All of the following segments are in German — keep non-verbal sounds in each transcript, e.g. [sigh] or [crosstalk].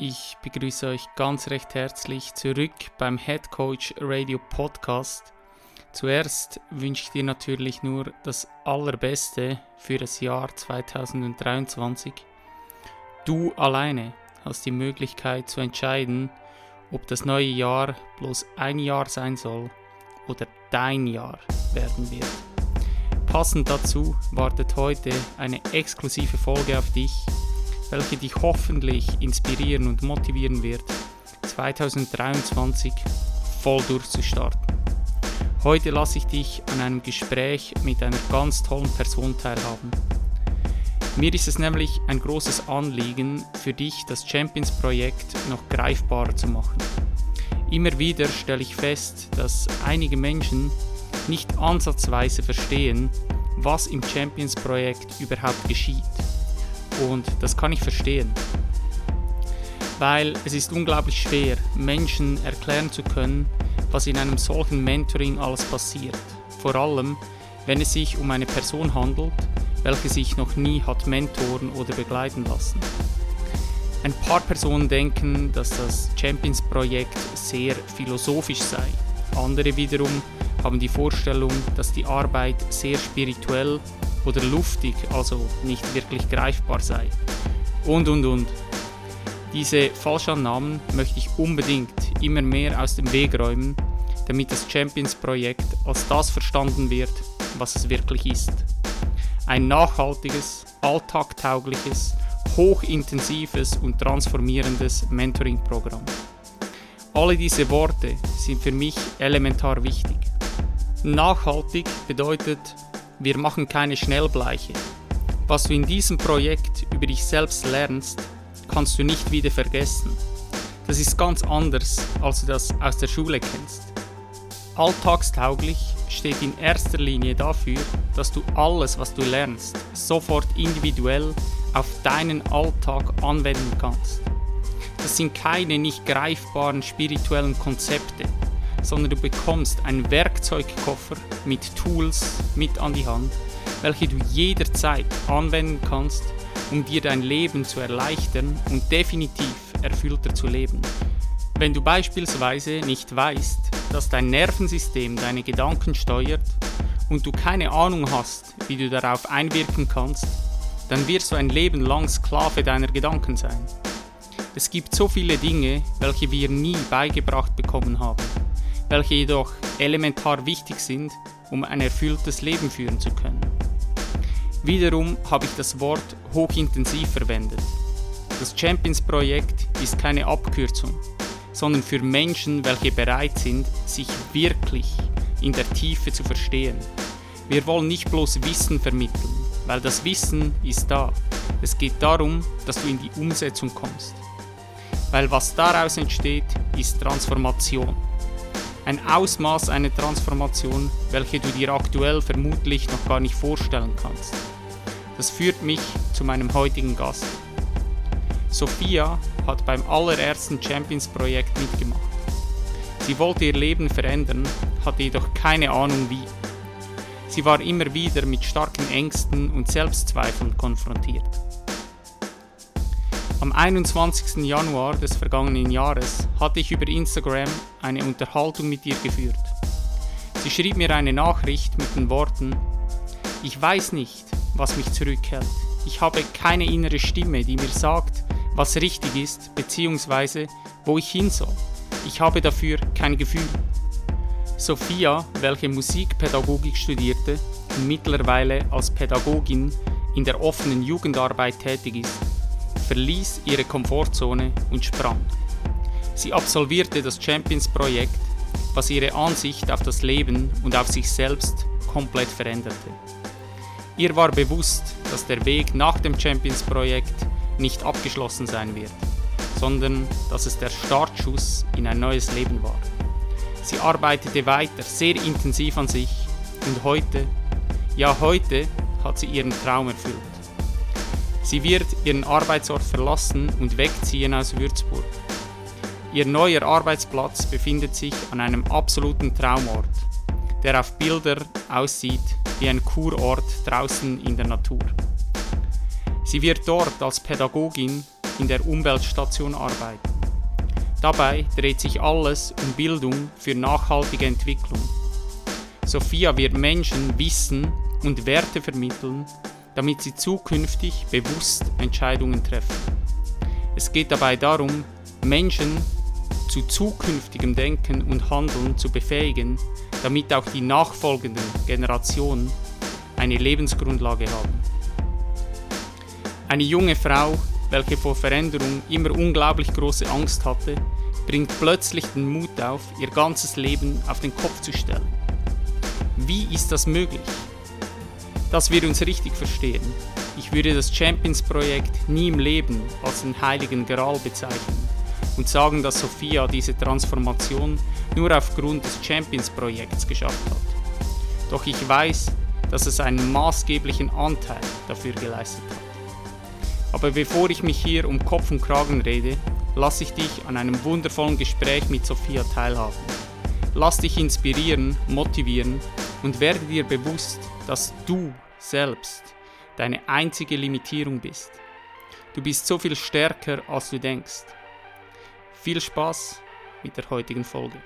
ich begrüße euch ganz recht herzlich zurück beim Head Coach Radio Podcast. Zuerst wünsche ich dir natürlich nur das Allerbeste für das Jahr 2023. Du alleine hast die Möglichkeit zu entscheiden, ob das neue Jahr bloß ein Jahr sein soll oder dein Jahr werden wird. Passend dazu wartet heute eine exklusive Folge auf dich, welche dich hoffentlich inspirieren und motivieren wird, 2023 voll durchzustarten. Heute lasse ich dich an einem Gespräch mit einer ganz tollen Person teilhaben. Mir ist es nämlich ein großes Anliegen, für dich das Champions-Projekt noch greifbarer zu machen. Immer wieder stelle ich fest, dass einige Menschen nicht ansatzweise verstehen, was im Champions-Projekt überhaupt geschieht. Und das kann ich verstehen. Weil es ist unglaublich schwer, Menschen erklären zu können, was in einem solchen Mentoring alles passiert. Vor allem, wenn es sich um eine Person handelt, welche sich noch nie hat mentoren oder begleiten lassen. Ein paar Personen denken, dass das Champions-Projekt sehr philosophisch sei. Andere wiederum haben die Vorstellung, dass die Arbeit sehr spirituell oder luftig, also nicht wirklich greifbar sei. Und, und, und. Diese Falschannahmen möchte ich unbedingt immer mehr aus dem Weg räumen, damit das Champions-Projekt als das verstanden wird, was es wirklich ist. Ein nachhaltiges, alltagtaugliches, hochintensives und transformierendes Mentoring-Programm. Alle diese Worte sind für mich elementar wichtig. Nachhaltig bedeutet, wir machen keine Schnellbleiche. Was du in diesem Projekt über dich selbst lernst, kannst du nicht wieder vergessen. Das ist ganz anders, als du das aus der Schule kennst. Alltagstauglich steht in erster Linie dafür, dass du alles, was du lernst, sofort individuell auf deinen Alltag anwenden kannst. Das sind keine nicht greifbaren spirituellen Konzepte, sondern du bekommst einen Werkzeugkoffer mit Tools mit an die Hand, welche du jederzeit anwenden kannst, um dir dein Leben zu erleichtern und definitiv erfüllter zu leben. Wenn du beispielsweise nicht weißt, dass dein Nervensystem deine Gedanken steuert und du keine Ahnung hast, wie du darauf einwirken kannst, dann wirst du ein Leben lang Sklave deiner Gedanken sein. Es gibt so viele Dinge, welche wir nie beigebracht bekommen haben, welche jedoch elementar wichtig sind, um ein erfülltes Leben führen zu können. Wiederum habe ich das Wort hochintensiv verwendet. Das Champions-Projekt ist keine Abkürzung, sondern für Menschen, welche bereit sind, sich wirklich in der Tiefe zu verstehen. Wir wollen nicht bloß Wissen vermitteln, weil das Wissen ist da. Es geht darum, dass du in die Umsetzung kommst. Weil was daraus entsteht, ist Transformation. Ein Ausmaß einer Transformation, welche du dir aktuell vermutlich noch gar nicht vorstellen kannst. Das führt mich zu meinem heutigen Gast. Sophia hat beim allerersten Champions-Projekt mitgemacht. Sie wollte ihr Leben verändern, hatte jedoch keine Ahnung wie. Sie war immer wieder mit starken Ängsten und Selbstzweifeln konfrontiert. Am 21. Januar des vergangenen Jahres hatte ich über Instagram eine Unterhaltung mit ihr geführt. Sie schrieb mir eine Nachricht mit den Worten, ich weiß nicht, was mich zurückhält. Ich habe keine innere Stimme, die mir sagt, was richtig ist bzw. wo ich hin soll. Ich habe dafür kein Gefühl. Sophia, welche Musikpädagogik studierte und mittlerweile als Pädagogin in der offenen Jugendarbeit tätig ist, verließ ihre Komfortzone und sprang. Sie absolvierte das Champions-Projekt, was ihre Ansicht auf das Leben und auf sich selbst komplett veränderte. Ihr war bewusst, dass der Weg nach dem Champions-Projekt nicht abgeschlossen sein wird, sondern dass es der Startschuss in ein neues Leben war. Sie arbeitete weiter sehr intensiv an sich und heute, ja heute, hat sie ihren Traum erfüllt. Sie wird ihren Arbeitsort verlassen und wegziehen aus Würzburg. Ihr neuer Arbeitsplatz befindet sich an einem absoluten Traumort, der auf Bilder aussieht wie ein Kurort draußen in der Natur. Sie wird dort als Pädagogin in der Umweltstation arbeiten. Dabei dreht sich alles um Bildung für nachhaltige Entwicklung. Sophia wird Menschen Wissen und Werte vermitteln, damit sie zukünftig bewusst Entscheidungen treffen. Es geht dabei darum, Menschen zu zukünftigem Denken und Handeln zu befähigen, damit auch die nachfolgenden Generationen eine Lebensgrundlage haben. Eine junge Frau, welche vor Veränderung immer unglaublich große Angst hatte, bringt plötzlich den Mut auf, ihr ganzes Leben auf den Kopf zu stellen. Wie ist das möglich? Dass wir uns richtig verstehen. Ich würde das Champions-Projekt nie im Leben als den heiligen Gral bezeichnen und sagen, dass Sophia diese Transformation nur aufgrund des Champions-Projekts geschafft hat. Doch ich weiß, dass es einen maßgeblichen Anteil dafür geleistet hat. Aber bevor ich mich hier um Kopf und Kragen rede, lasse ich dich an einem wundervollen Gespräch mit Sophia teilhaben. Lass dich inspirieren, motivieren und werde dir bewusst, dass du selbst deine einzige Limitierung bist. Du bist so viel stärker, als du denkst. Viel Spaß mit der heutigen Folge.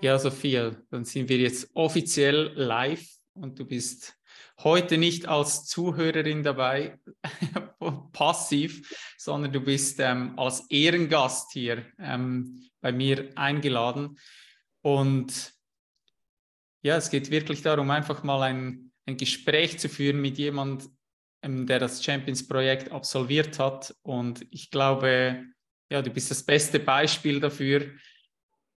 Ja, Sophia, dann sind wir jetzt offiziell live und du bist heute nicht als Zuhörerin dabei, [laughs] passiv, sondern du bist ähm, als Ehrengast hier ähm, bei mir eingeladen. Und ja, es geht wirklich darum, einfach mal ein, ein Gespräch zu führen mit jemandem, der das Champions-Projekt absolviert hat. Und ich glaube, ja, du bist das beste Beispiel dafür,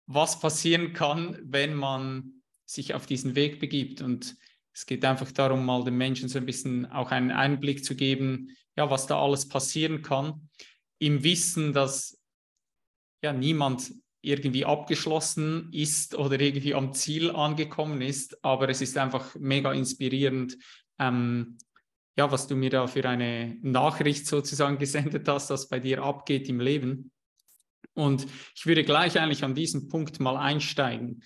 was passieren kann, wenn man sich auf diesen Weg begibt. Und es geht einfach darum, mal den Menschen so ein bisschen auch einen Einblick zu geben, ja, was da alles passieren kann, im Wissen, dass ja niemand irgendwie abgeschlossen ist oder irgendwie am Ziel angekommen ist, aber es ist einfach mega inspirierend, ähm, ja, was du mir da für eine Nachricht sozusagen [laughs] gesendet hast, was bei dir abgeht im Leben. Und ich würde gleich eigentlich an diesem Punkt mal einsteigen.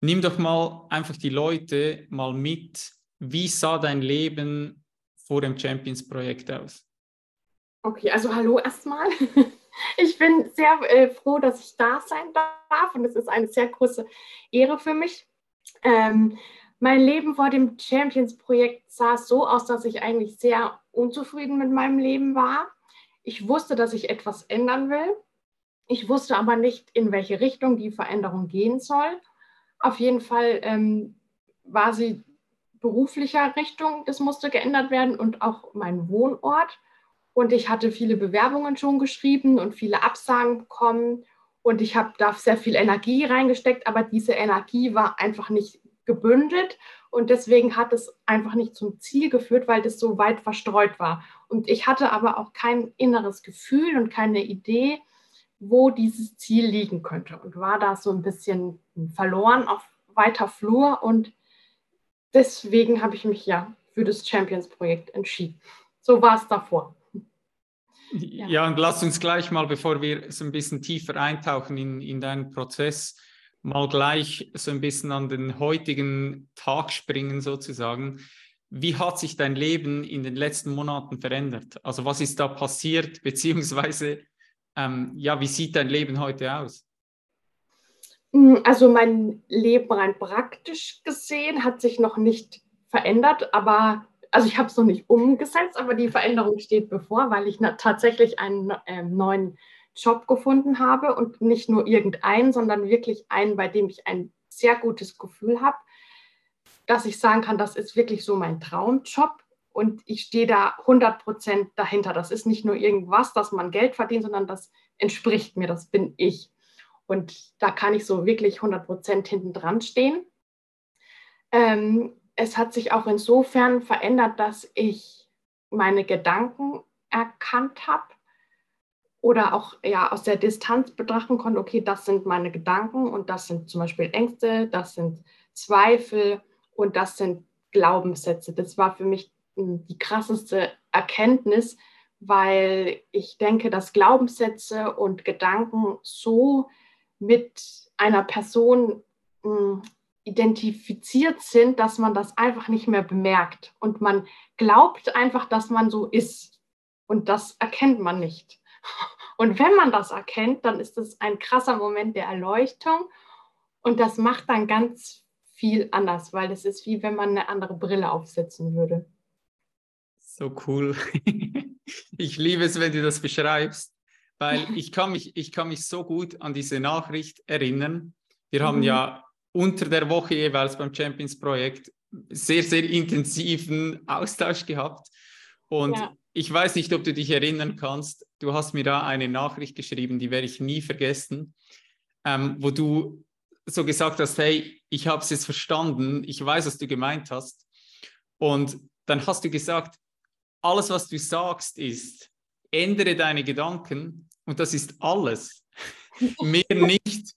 Nimm doch mal einfach die Leute mal mit. Wie sah dein Leben vor dem Champions-Projekt aus? Okay, also hallo erstmal. [laughs] Ich bin sehr äh, froh, dass ich da sein darf und es ist eine sehr große Ehre für mich. Ähm, mein Leben vor dem Champions-Projekt sah so aus, dass ich eigentlich sehr unzufrieden mit meinem Leben war. Ich wusste, dass ich etwas ändern will. Ich wusste aber nicht, in welche Richtung die Veränderung gehen soll. Auf jeden Fall ähm, war sie beruflicher Richtung, das musste geändert werden und auch mein Wohnort. Und ich hatte viele Bewerbungen schon geschrieben und viele Absagen bekommen. Und ich habe da sehr viel Energie reingesteckt, aber diese Energie war einfach nicht gebündelt. Und deswegen hat es einfach nicht zum Ziel geführt, weil das so weit verstreut war. Und ich hatte aber auch kein inneres Gefühl und keine Idee, wo dieses Ziel liegen könnte. Und war da so ein bisschen verloren auf weiter Flur. Und deswegen habe ich mich ja für das Champions-Projekt entschieden. So war es davor. Ja. ja, und lass uns gleich mal, bevor wir so ein bisschen tiefer eintauchen in, in deinen Prozess, mal gleich so ein bisschen an den heutigen Tag springen sozusagen. Wie hat sich dein Leben in den letzten Monaten verändert? Also was ist da passiert, [laughs] beziehungsweise ähm, ja, wie sieht dein Leben heute aus? Also mein Leben rein praktisch gesehen hat sich noch nicht verändert, aber also ich habe es noch nicht umgesetzt, aber die Veränderung steht bevor, weil ich tatsächlich einen äh, neuen Job gefunden habe und nicht nur irgendeinen, sondern wirklich einen, bei dem ich ein sehr gutes Gefühl habe, dass ich sagen kann, das ist wirklich so mein Traumjob und ich stehe da 100 Prozent dahinter. Das ist nicht nur irgendwas, dass man Geld verdient, sondern das entspricht mir, das bin ich. Und da kann ich so wirklich 100 Prozent hinten dran stehen. Ähm, es hat sich auch insofern verändert, dass ich meine Gedanken erkannt habe oder auch ja aus der Distanz betrachten konnte, okay, das sind meine Gedanken und das sind zum Beispiel Ängste, das sind Zweifel und das sind Glaubenssätze. Das war für mich hm, die krasseste Erkenntnis, weil ich denke, dass Glaubenssätze und Gedanken so mit einer Person hm, identifiziert sind, dass man das einfach nicht mehr bemerkt und man glaubt einfach, dass man so ist und das erkennt man nicht. [laughs] Und wenn man das erkennt, dann ist es ein krasser Moment der Erleuchtung und das macht dann ganz viel anders, weil es ist wie wenn man eine andere Brille aufsetzen würde. So cool. [laughs] ich liebe es, wenn du das beschreibst, weil [laughs] ich kann mich, ich kann mich so gut an diese Nachricht erinnern. Wir mhm. haben ja unter der Woche jeweils beim Champions Projekt sehr, sehr intensiven Austausch gehabt. Und ja. ich weiß nicht, ob du dich erinnern kannst. Du hast mir da eine Nachricht geschrieben, die werde ich nie vergessen, ähm, wo du so gesagt hast, hey, ich habe es jetzt verstanden, ich weiß, was du gemeint hast. Und dann hast du gesagt, alles, was du sagst, ist, ändere deine Gedanken und das ist alles. [laughs] Mehr nicht.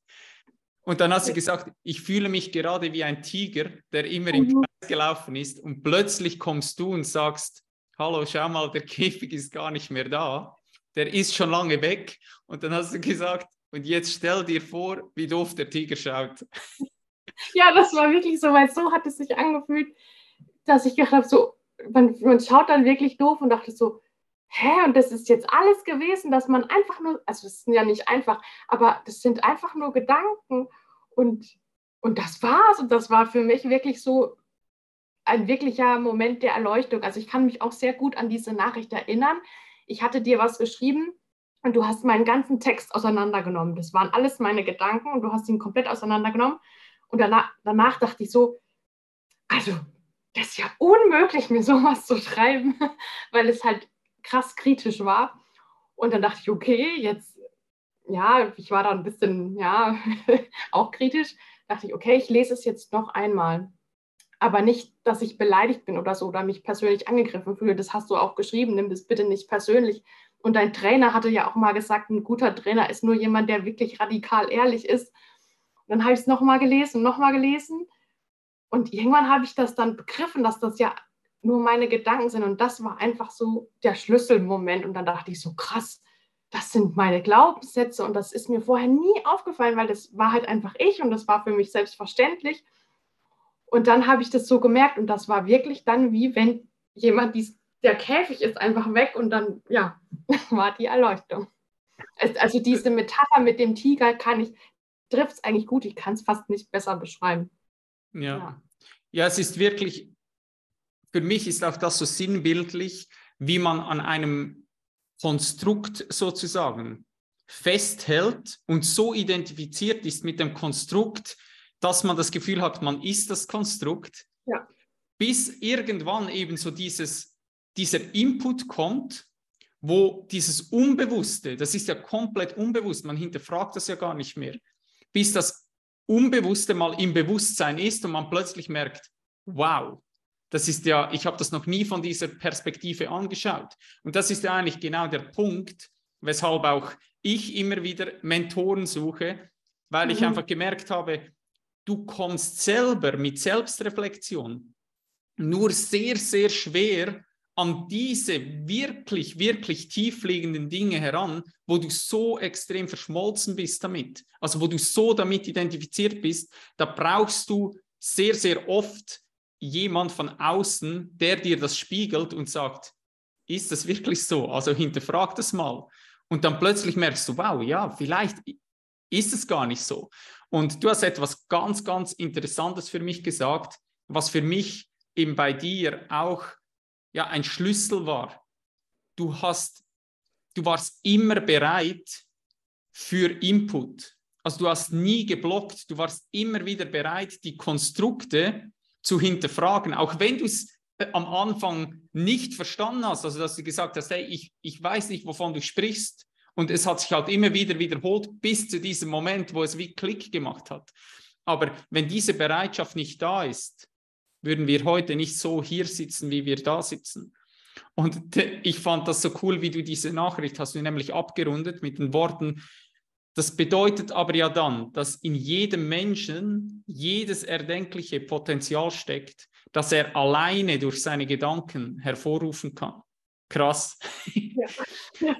Und dann hast du gesagt, ich fühle mich gerade wie ein Tiger, der immer im mhm. Kreis gelaufen ist und plötzlich kommst du und sagst, hallo, schau mal, der [laughs] Käfig ist gar nicht mehr da, der ist schon lange weg. Und dann hast du gesagt, und jetzt stell dir vor, wie doof der Tiger schaut. [laughs] Ja, das war wirklich so, weil so hat es sich angefühlt, dass ich gedacht habe, so, man, man schaut dann wirklich doof und dachte so, hä, und das ist jetzt alles gewesen, dass man einfach nur, also es sind ja nicht einfach, aber das sind einfach nur Gedanken und, und das war's. Und das war für mich wirklich so ein wirklicher Moment der Erleuchtung. Also ich kann mich auch sehr gut an diese Nachricht erinnern. Ich hatte dir was geschrieben und du hast meinen ganzen Text auseinandergenommen. Das waren alles meine Gedanken und du hast ihn komplett auseinandergenommen. Und danach, danach dachte ich so, also das ist ja unmöglich, mir sowas zu schreiben, [laughs] weil es halt krass kritisch war. Und dann dachte ich, okay, jetzt, ja, ich war da ein bisschen, ja, [laughs] auch kritisch. Dachte ich, okay, ich lese es jetzt noch einmal. Aber nicht, dass ich beleidigt bin oder so oder mich persönlich angegriffen fühle. Das hast du auch geschrieben. Nimm das bitte nicht persönlich. Und dein Trainer hatte ja auch mal gesagt, ein guter Trainer ist nur jemand, der wirklich radikal ehrlich ist. Und dann habe ich es nochmal gelesen, nochmal gelesen. Und irgendwann habe ich das dann begriffen, dass das ja nur meine Gedanken sind. Und das war einfach so der Schlüsselmoment. Und dann dachte ich so, krass, das sind meine Glaubenssätze. Und das ist mir vorher nie aufgefallen, weil das war halt einfach ich und das war für mich selbstverständlich. Und dann habe ich das so gemerkt und das war wirklich dann wie wenn jemand, dies, der Käfig ist einfach weg und dann, ja, [laughs] war die Erleuchtung. Also diese Metapher mit dem Tiger kann ich, trifft es eigentlich gut, ich kann es fast nicht besser beschreiben. Ja. ja. Ja, es ist wirklich, für mich ist auch das so sinnbildlich, wie man an einem Konstrukt sozusagen festhält und so identifiziert ist mit dem Konstrukt, dass man das Gefühl hat, man ist das Konstrukt, ja. bis irgendwann eben so dieses, dieser Input kommt, wo dieses Unbewusste, das ist ja komplett unbewusst, man hinterfragt das ja gar nicht mehr, bis das Unbewusste mal im Bewusstsein ist und man plötzlich merkt, wow, das ist ja, ich habe das noch nie von dieser Perspektive angeschaut. Und das ist ja eigentlich genau der Punkt, weshalb auch ich immer wieder Mentoren suche, weil mhm. ich einfach gemerkt habe, du kommst selber mit Selbstreflexion nur sehr, sehr schwer an diese wirklich, wirklich tiefliegenden Dinge heran, wo du so extrem verschmolzen bist damit, also wo du so damit identifiziert bist, da brauchst du sehr, sehr oft jemand von außen, der dir das spiegelt und sagt, ist das wirklich so? Also hinterfrag das mal. Und dann plötzlich merkst du, wow, ja, vielleicht ist es gar nicht so. Und du hast etwas ganz, ganz Interessantes für mich gesagt, was für mich eben bei dir auch ja, ein Schlüssel war. Du hast, du warst immer bereit für Input. Also du hast nie geblockt, du warst immer wieder bereit, die Konstrukte zu hinterfragen, auch wenn du es äh, am Anfang nicht verstanden hast, also dass du gesagt hast, hey, ich, ich weiß nicht, wovon du sprichst. Und es hat sich halt immer wieder wiederholt bis zu diesem Moment, wo es wie Klick gemacht hat. Aber wenn diese Bereitschaft nicht da ist, würden wir heute nicht so hier sitzen, wie wir da sitzen. Und ich fand das so cool, wie du diese Nachricht hast du nämlich abgerundet mit den Worten, das bedeutet aber ja dann, dass in jedem Menschen jedes erdenkliche Potenzial steckt, das er alleine durch seine Gedanken hervorrufen kann. Krass. [laughs] Ja.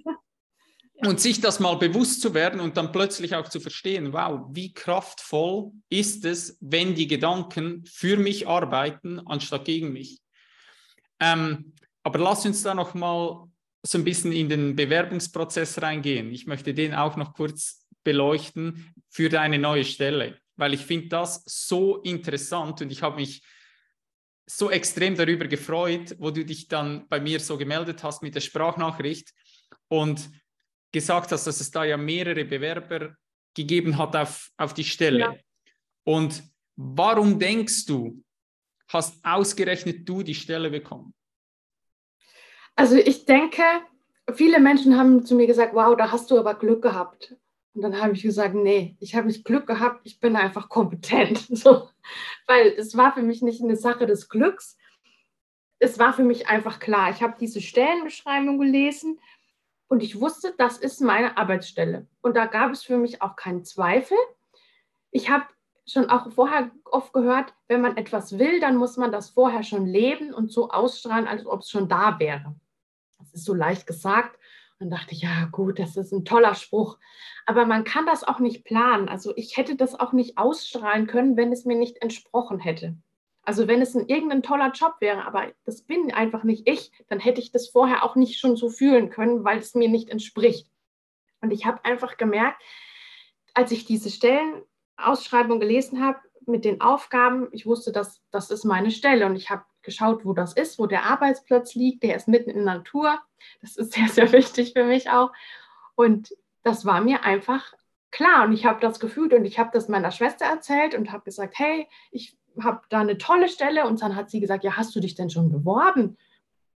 Und sich das mal bewusst zu werden und dann plötzlich auch zu verstehen, wow, wie kraftvoll ist es, wenn die Gedanken für mich arbeiten, anstatt gegen mich. Ähm, aber lass uns da noch mal so ein bisschen in den Bewerbungsprozess reingehen. Ich möchte den auch noch kurz beleuchten für deine neue Stelle, weil ich finde das so interessant und ich habe mich so extrem darüber gefreut, wo du dich dann bei mir so gemeldet hast mit der Sprachnachricht und gesagt hast, dass es da ja mehrere Bewerber gegeben hat auf, auf die Stelle. Ja. Und warum denkst du, hast ausgerechnet du die Stelle bekommen? Also ich denke, viele Menschen haben zu mir gesagt, wow, da hast du aber Glück gehabt. Und dann habe ich gesagt, nee, ich habe nicht Glück gehabt, ich bin einfach kompetent. [laughs] So. Weil es war für mich nicht eine Sache des Glücks. Es war für mich einfach klar. Ich habe diese Stellenbeschreibung gelesen und ich wusste, das ist meine Arbeitsstelle. Und da gab es für mich auch keinen Zweifel. Ich habe schon auch vorher oft gehört, wenn man etwas will, dann muss man das vorher schon leben und so ausstrahlen, als ob es schon da wäre. Das ist so leicht gesagt. Und dachte ich, ja gut, das ist ein toller Spruch. Aber man kann das auch nicht planen. Also ich hätte das auch nicht ausstrahlen können, wenn es mir nicht entsprochen hätte. Also wenn es ein irgendein toller Job wäre, aber das bin einfach nicht ich, dann hätte ich das vorher auch nicht schon so fühlen können, weil es mir nicht entspricht. Und ich habe einfach gemerkt, als ich diese Stellenausschreibung gelesen habe mit den Aufgaben, ich wusste, dass das ist meine Stelle und ich habe geschaut, wo das ist, wo der Arbeitsplatz liegt. Der ist mitten in der Natur. Das ist sehr, sehr wichtig für mich auch. Und das war mir einfach klar. Und ich habe das gefühlt und ich habe das meiner Schwester erzählt und habe gesagt, hey, ich habe da eine tolle Stelle. Und dann hat sie gesagt, ja, hast du dich denn schon beworben?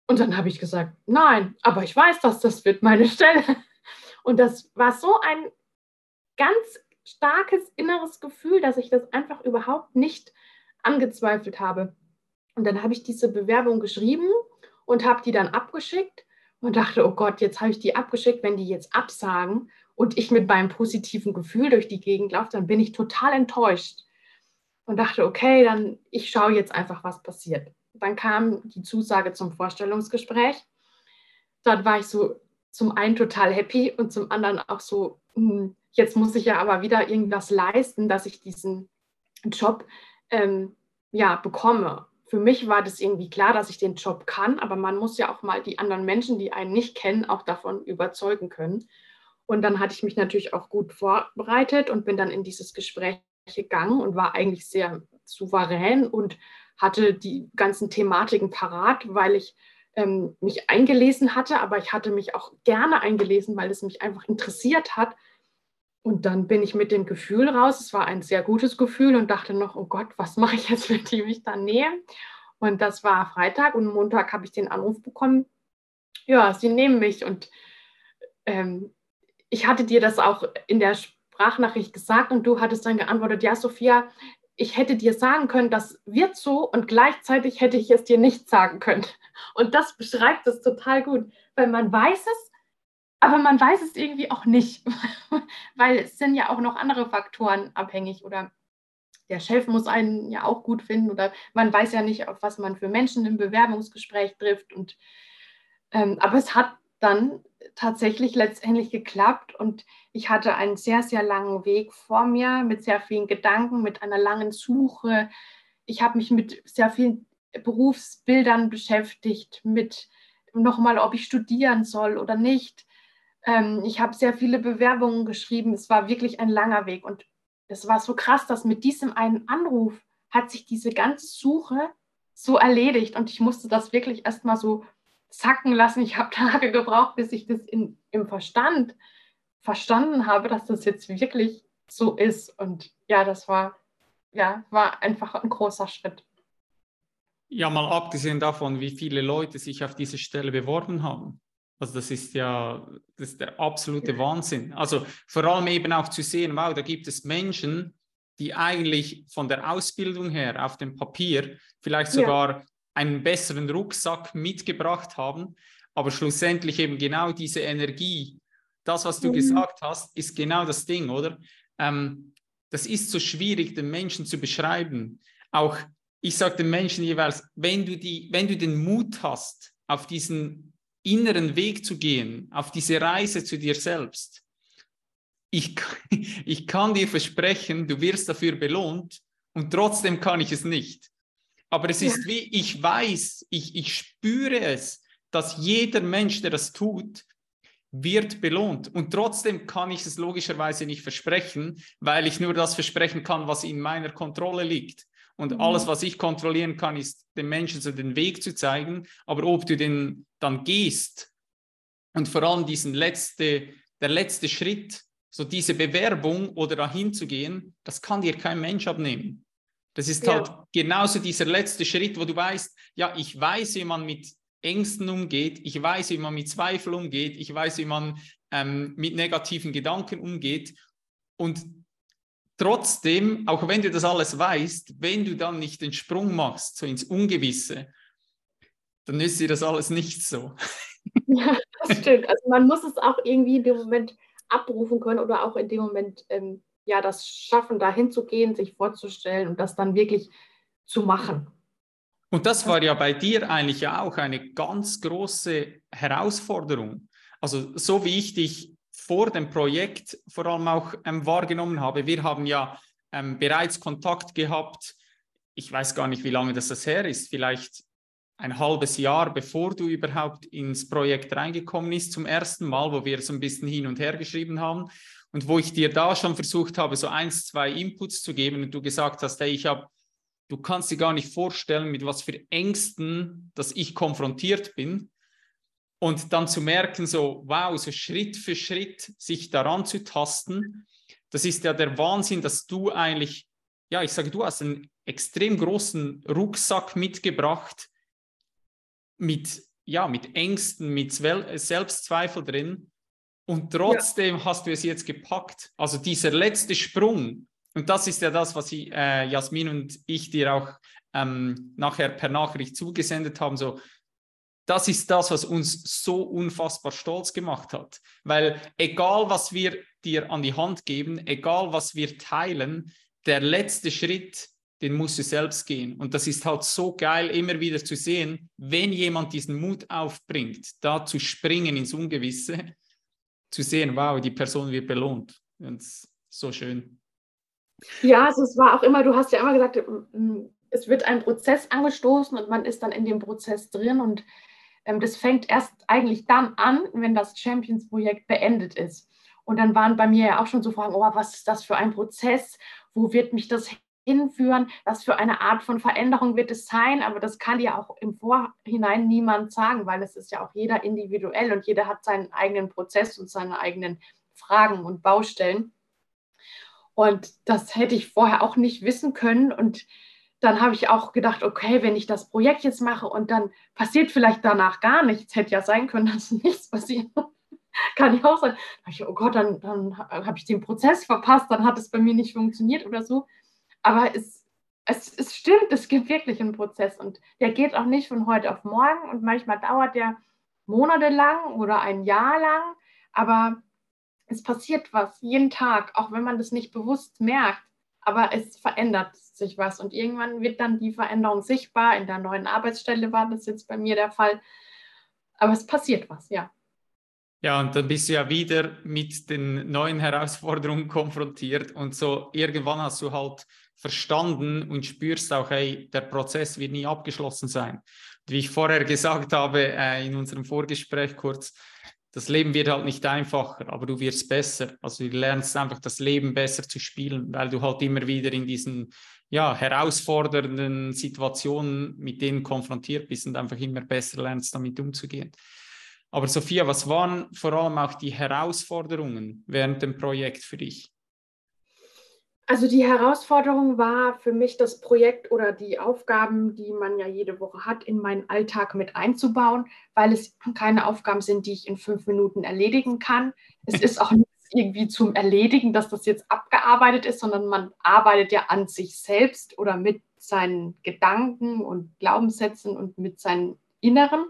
Und dann habe ich gesagt, nein, aber ich weiß, dass das wird meine Stelle. Und das war so ein ganz starkes inneres Gefühl, dass ich das einfach überhaupt nicht angezweifelt habe. Und dann habe ich diese Bewerbung geschrieben und habe die dann abgeschickt und dachte, oh Gott, jetzt habe ich die abgeschickt, wenn die jetzt absagen und ich mit meinem positiven Gefühl durch die Gegend laufe, dann bin ich total enttäuscht. Und dachte, okay, dann ich schaue jetzt einfach, was passiert. Dann kam die Zusage zum Vorstellungsgespräch. Dort war ich so zum einen total happy und zum anderen auch so, hm, jetzt muss ich ja aber wieder irgendwas leisten, dass ich diesen Job ähm, ja, bekomme für mich war das irgendwie klar, dass ich den Job kann, aber man muss ja auch mal die anderen Menschen, die einen nicht kennen, auch davon überzeugen können. Und dann hatte ich mich natürlich auch gut vorbereitet und bin dann in dieses Gespräch gegangen und war eigentlich sehr souverän und hatte die ganzen Thematiken parat, weil ich ähm, mich eingelesen hatte, aber ich hatte mich auch gerne eingelesen, weil es mich einfach interessiert hat, und dann bin ich mit dem Gefühl raus. Es war ein sehr gutes Gefühl und dachte noch, oh Gott, was mache ich jetzt, [laughs] wenn die mich dann nehmen? Und das war Freitag und Montag habe ich den Anruf bekommen. Ja, sie nehmen mich. Und ähm, ich hatte dir das auch in der Sprachnachricht gesagt und du hattest dann geantwortet, ja, Sophia, ich hätte dir sagen können, das wird so und gleichzeitig hätte ich es dir nicht sagen können. Und das beschreibt es total gut, weil man weiß es, aber man weiß es irgendwie auch nicht, [laughs] weil es sind ja auch noch andere Faktoren abhängig oder der Chef muss einen ja auch gut finden oder man weiß ja nicht, auf was man für Menschen im Bewerbungsgespräch trifft. Und, ähm, aber es hat dann tatsächlich letztendlich geklappt und ich hatte einen sehr, sehr langen Weg vor mir mit sehr vielen Gedanken, mit einer langen Suche. Ich habe mich mit sehr vielen Berufsbildern beschäftigt, mit nochmal, ob ich studieren soll oder nicht. Ähm, ich habe sehr viele Bewerbungen geschrieben. Es war wirklich ein langer Weg. Und es war so krass, dass mit diesem einen Anruf hat sich diese ganze Suche so erledigt. Und ich musste das wirklich erstmal so zacken lassen. Ich habe [laughs] Tage gebraucht, bis ich das in, im Verstand verstanden habe, dass das jetzt wirklich so ist. Und ja, das war, ja, war einfach ein großer Schritt. Ja, mal abgesehen davon, wie viele Leute sich auf diese Stelle beworben haben. Also das ist ja das ist der absolute Wahnsinn. Also vor allem eben auch zu sehen, wow, da gibt es Menschen, die eigentlich von der Ausbildung her auf dem Papier vielleicht sogar ja. einen besseren Rucksack mitgebracht haben, aber schlussendlich eben genau diese Energie, das, was du mhm. gesagt hast, ist genau das Ding, oder? Ähm, das ist so schwierig, den Menschen zu beschreiben. Auch ich sage den Menschen jeweils, wenn du, die, wenn du den Mut hast, auf diesen inneren Weg zu gehen, auf diese Reise zu dir selbst, ich, [laughs] ich kann dir versprechen, du wirst dafür belohnt und trotzdem kann ich es nicht. Aber es ist wie, ich weiß, ich, ich spüre es, dass jeder Mensch, der das tut, wird belohnt. Und trotzdem kann ich es logischerweise nicht versprechen, weil ich nur das versprechen kann, was in meiner Kontrolle liegt. Und mhm. alles, was ich kontrollieren kann, ist den Menschen so den Weg zu zeigen. Aber ob du den dann gehst und vor allem diesen letzte, der letzte Schritt, so diese Bewerbung oder dahin zu gehen, das kann dir kein Mensch abnehmen. Das ist ja. halt genauso dieser letzte Schritt, wo du weißt, ja, ich weiß, wie man mit Ängsten umgeht, ich weiß, wie man mit Zweifel umgeht, ich weiß, wie man ähm, mit negativen Gedanken umgeht. Und trotzdem, auch wenn du das alles weißt, wenn du dann nicht den Sprung machst, so ins Ungewisse, dann ist dir das alles nicht so. [laughs] Ja, das stimmt. Also man muss es auch irgendwie in dem Moment abrufen können oder auch in dem Moment ähm, ja das schaffen, dahin zu gehen, sich vorzustellen und das dann wirklich zu machen. Und das war ja bei dir eigentlich ja auch eine ganz große Herausforderung. Also so wie ich dich vor dem Projekt vor allem auch ähm, wahrgenommen habe, wir haben ja ähm, bereits Kontakt gehabt. Ich weiß gar nicht, wie lange das, das her ist, vielleicht ein halbes Jahr, bevor du überhaupt ins Projekt reingekommen bist, zum ersten Mal, wo wir so ein bisschen hin und her geschrieben haben und wo ich dir da schon versucht habe, so eins, zwei Inputs zu geben und du gesagt hast, hey, ich habe, du kannst dir gar nicht vorstellen, mit was für Ängsten, dass ich konfrontiert bin. Und dann zu merken, so, wow, so Schritt für Schritt sich daran zu tasten, das ist ja der Wahnsinn, dass du eigentlich, ja, ich sage, du hast einen extrem großen Rucksack mitgebracht, mit, ja, mit Ängsten, mit Selbstzweifel drin. Und trotzdem ja. hast du es jetzt gepackt. Also dieser letzte Sprung, und das ist ja das, was ich, äh, Jasmin und ich dir auch ähm, nachher per Nachricht zugesendet haben, so, das ist das, was uns so unfassbar stolz gemacht hat. Weil egal, was wir dir an die Hand geben, egal, was wir teilen, der letzte Schritt den musst du selbst gehen. Und das ist halt so geil, immer wieder zu sehen, wenn jemand diesen Mut aufbringt, da zu springen ins Ungewisse, zu sehen, wow, die Person wird belohnt. Und so schön. Ja, also es war auch immer, du hast ja immer gesagt, es wird ein Prozess angestoßen und man ist dann in dem Prozess drin und das fängt erst eigentlich dann an, wenn das Champions-Projekt beendet ist. Und dann waren bei mir ja auch schon so Fragen, oh, was ist das für ein Prozess? Wo wird mich das hinführen, was für eine Art von Veränderung wird es sein, aber das kann ja auch im Vorhinein niemand sagen, weil es ist ja auch jeder individuell und jeder hat seinen eigenen Prozess und seine eigenen Fragen und Baustellen. Und das hätte ich vorher auch nicht wissen können. Und dann habe ich auch gedacht, okay, wenn ich das Projekt jetzt mache und dann passiert vielleicht danach gar nichts, hätte ja sein können, [laughs] dass nichts passiert. Kann ja auch sein. Ich, oh Gott, dann, dann habe ich den Prozess verpasst, dann hat es bei mir nicht funktioniert oder so. Aber es, es, es stimmt, es gibt wirklich einen Prozess und der geht auch nicht von heute auf morgen und manchmal dauert der monatelang oder ein Jahr lang, aber es passiert was jeden Tag, auch wenn man das nicht bewusst merkt. Aber es verändert sich was und irgendwann wird dann die Veränderung sichtbar. In der neuen Arbeitsstelle war das jetzt bei mir der Fall. Aber es passiert was, ja. Ja, und dann bist du ja wieder mit den neuen Herausforderungen konfrontiert und so irgendwann hast du halt verstanden und spürst auch, hey, der Prozess wird nie abgeschlossen sein. wie ich vorher gesagt habe äh, in unserem Vorgespräch kurz, das Leben wird halt nicht einfacher, aber du wirst besser. Also du lernst einfach das Leben besser zu spielen, weil du halt immer wieder in diesen ja, herausfordernden Situationen mit denen konfrontiert bist und einfach immer besser lernst, damit umzugehen. Aber Sophia, was waren vor allem auch die Herausforderungen während dem Projekt für dich? Also die Herausforderung war für mich, das Projekt oder die Aufgaben, die man ja jede Woche hat, in meinen Alltag mit einzubauen, weil es keine Aufgaben sind, die ich in fünf Minuten erledigen kann. Es [laughs] ist auch nicht irgendwie zum Erledigen, dass das jetzt abgearbeitet ist, sondern man arbeitet ja an sich selbst oder mit seinen Gedanken und Glaubenssätzen und mit seinem Inneren.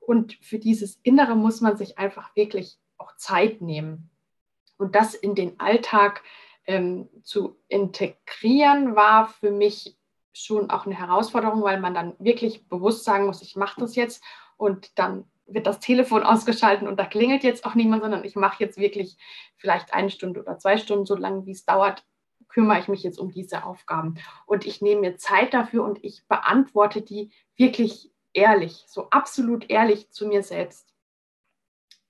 Und für dieses Innere muss man sich einfach wirklich auch Zeit nehmen. Und das in den Alltag ähm, zu integrieren, war für mich schon auch eine Herausforderung, weil man dann wirklich bewusst sagen muss, ich mache das jetzt und dann wird das Telefon [laughs] ausgeschaltet und da klingelt jetzt auch niemand, sondern ich mache jetzt wirklich vielleicht eine Stunde oder zwei Stunden, so lange wie es dauert, kümmere ich mich jetzt um diese Aufgaben. Und ich nehme mir Zeit dafür und ich beantworte die wirklich ehrlich, so absolut ehrlich zu mir selbst.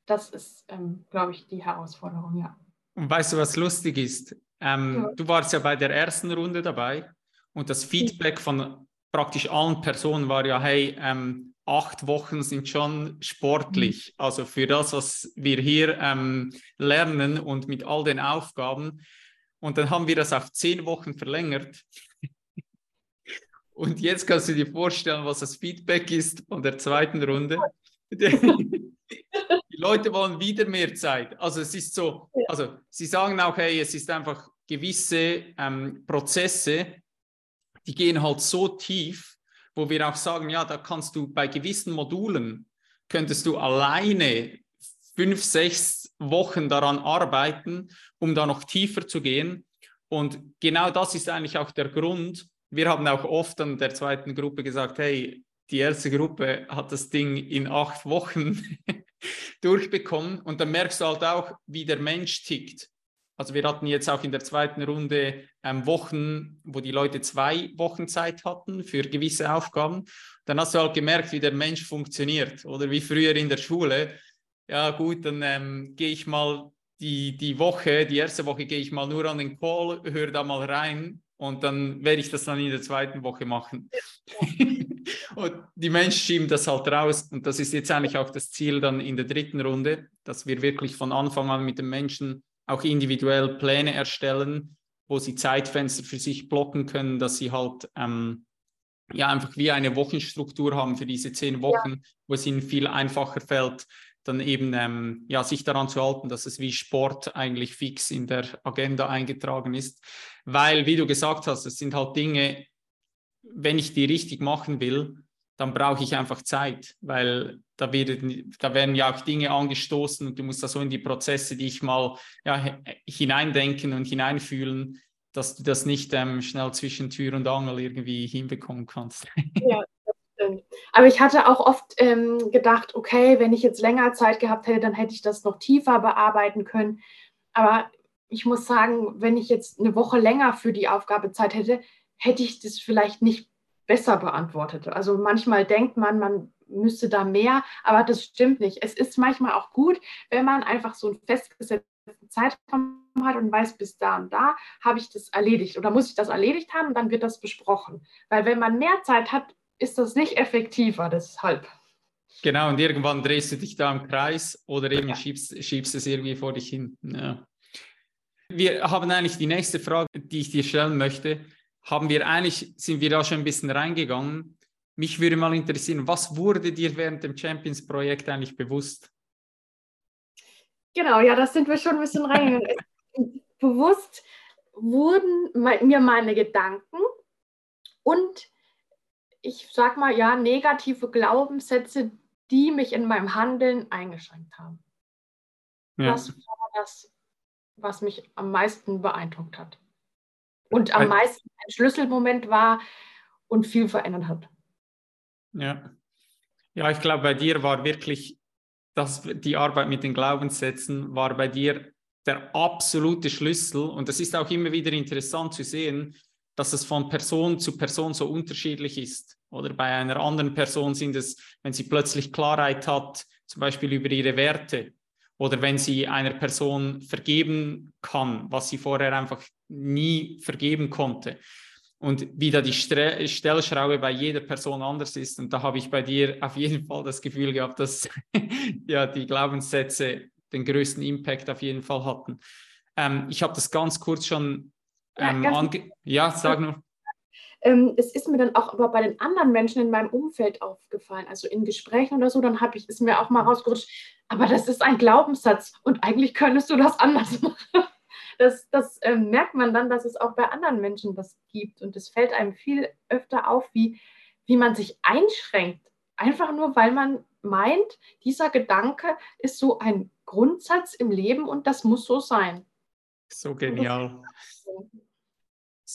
Das ist, ähm, glaube ich, die Herausforderung, ja. Und weißt du, was lustig ist? Ähm, ja. Du warst ja bei der ersten Runde dabei und das Feedback von praktisch allen Personen war ja, hey, ähm, acht Wochen sind schon sportlich. Mhm. Also für das, was wir hier ähm, lernen und mit all den Aufgaben. Und dann haben wir das auf zehn Wochen verlängert. [laughs] und jetzt kannst du dir vorstellen, was das Feedback ist von der zweiten Runde. [laughs] [laughs] Die Leute wollen wieder mehr Zeit. Also es ist so, also sie sagen auch, hey, es ist einfach gewisse ähm, Prozesse, die gehen halt so tief, wo wir auch sagen, ja, da kannst du bei gewissen Modulen, könntest du alleine fünf, sechs Wochen daran arbeiten, um da noch tiefer zu gehen. Und genau das ist eigentlich auch der Grund. Wir haben auch oft an der zweiten Gruppe gesagt, hey, die erste Gruppe hat das Ding in acht Wochen [laughs] durchbekommen. Und dann merkst du halt auch, wie der Mensch tickt. Also wir hatten jetzt auch in der zweiten Runde ähm, Wochen, wo die Leute zwei Wochen Zeit hatten für gewisse Aufgaben. Dann hast du halt gemerkt, wie der Mensch funktioniert oder wie früher in der Schule. Ja gut, dann ähm, gehe ich mal die, die Woche, die erste Woche gehe ich mal nur an den Call, höre da mal rein und dann werde ich das dann in der zweiten Woche machen. [laughs] und die Menschen schieben das halt raus und das ist jetzt eigentlich auch das Ziel dann in der dritten Runde, dass wir wirklich von Anfang an mit den Menschen auch individuell Pläne erstellen, wo sie Zeitfenster für sich blocken können, dass sie halt ähm, ja einfach wie eine Wochenstruktur haben für diese zehn Wochen, ja. wo es ihnen viel einfacher fällt, dann eben ähm, ja, sich daran zu halten, dass es wie Sport eigentlich fix in der Agenda eingetragen ist. Weil, wie du gesagt hast, es sind halt Dinge, wenn ich die richtig machen will, dann brauche ich einfach Zeit, weil da, wird, da werden ja auch Dinge angestoßen und du musst da so in die Prozesse, die ich mal ja, hineindenken und hineinfühlen, dass du das nicht ähm, schnell zwischen Tür und Angel irgendwie hinbekommen kannst. [laughs] Ja, das stimmt. Aber ich hatte auch oft ähm, gedacht, okay, wenn ich jetzt länger Zeit gehabt hätte, dann hätte ich das noch tiefer bearbeiten können. Aber ich muss sagen, wenn ich jetzt eine Woche länger für die Aufgabe Zeit hätte, hätte ich das vielleicht nicht besser beantwortete. Also manchmal denkt man, man müsste da mehr, aber das stimmt nicht. Es ist manchmal auch gut, wenn man einfach so einen festgesetzten Zeitraum hat und weiß, bis da und da habe ich das erledigt oder muss ich das erledigt haben und dann wird das besprochen. Weil wenn man mehr Zeit hat, ist das nicht effektiver, deshalb. Genau, und irgendwann drehst du dich da im Kreis oder eben ja. schiebst, schiebst es irgendwie vor dich hin. Ja. Wir haben eigentlich die nächste Frage, die ich dir stellen möchte haben wir eigentlich, sind wir da schon ein bisschen reingegangen. Mich würde mal interessieren, was wurde dir während dem Champions-Projekt eigentlich bewusst? Genau, ja, das sind wir schon ein bisschen reingegangen. bewusst wurden mir meine Gedanken und ich sag mal, ja, negative Glaubenssätze, die mich in meinem Handeln eingeschränkt haben. Ja. Das war das, was mich am meisten beeindruckt hat und am meisten ein Schlüsselmoment war und viel verändert hat. Ja, ja ich glaube, bei dir war wirklich das, die Arbeit mit den Glaubenssätzen war bei dir der absolute Schlüssel. Und es ist auch immer wieder interessant zu sehen, dass es von Person zu Person so unterschiedlich ist. Oder bei einer anderen Person sind es, wenn sie plötzlich Klarheit hat, zum Beispiel über ihre Werte, oder wenn sie einer Person vergeben kann, was sie vorher einfach nie vergeben konnte. Und wie da die Stellschraube bei jeder Person anders ist. Und da habe ich bei dir [laughs] auf jeden Fall das Gefühl gehabt, dass [laughs] ja, die Glaubenssätze den größten Impact auf jeden Fall hatten. Ähm, ich habe das ganz kurz schon ähm, ja, ange ja, sag nur. Ähm, es ist mir dann auch aber bei den anderen Menschen in meinem Umfeld aufgefallen, also in Gesprächen oder so, dann habe ich, ist mir auch mal rausgerutscht, aber das ist ein Glaubenssatz und eigentlich könntest du das anders [laughs] machen. das, das äh, merkt man dann, dass es auch bei anderen Menschen das gibt. Und es fällt einem viel öfter auf, wie, wie man sich einschränkt. Einfach nur, weil man meint, dieser Gedanke ist so ein Grundsatz im Leben und das muss so sein. So genial.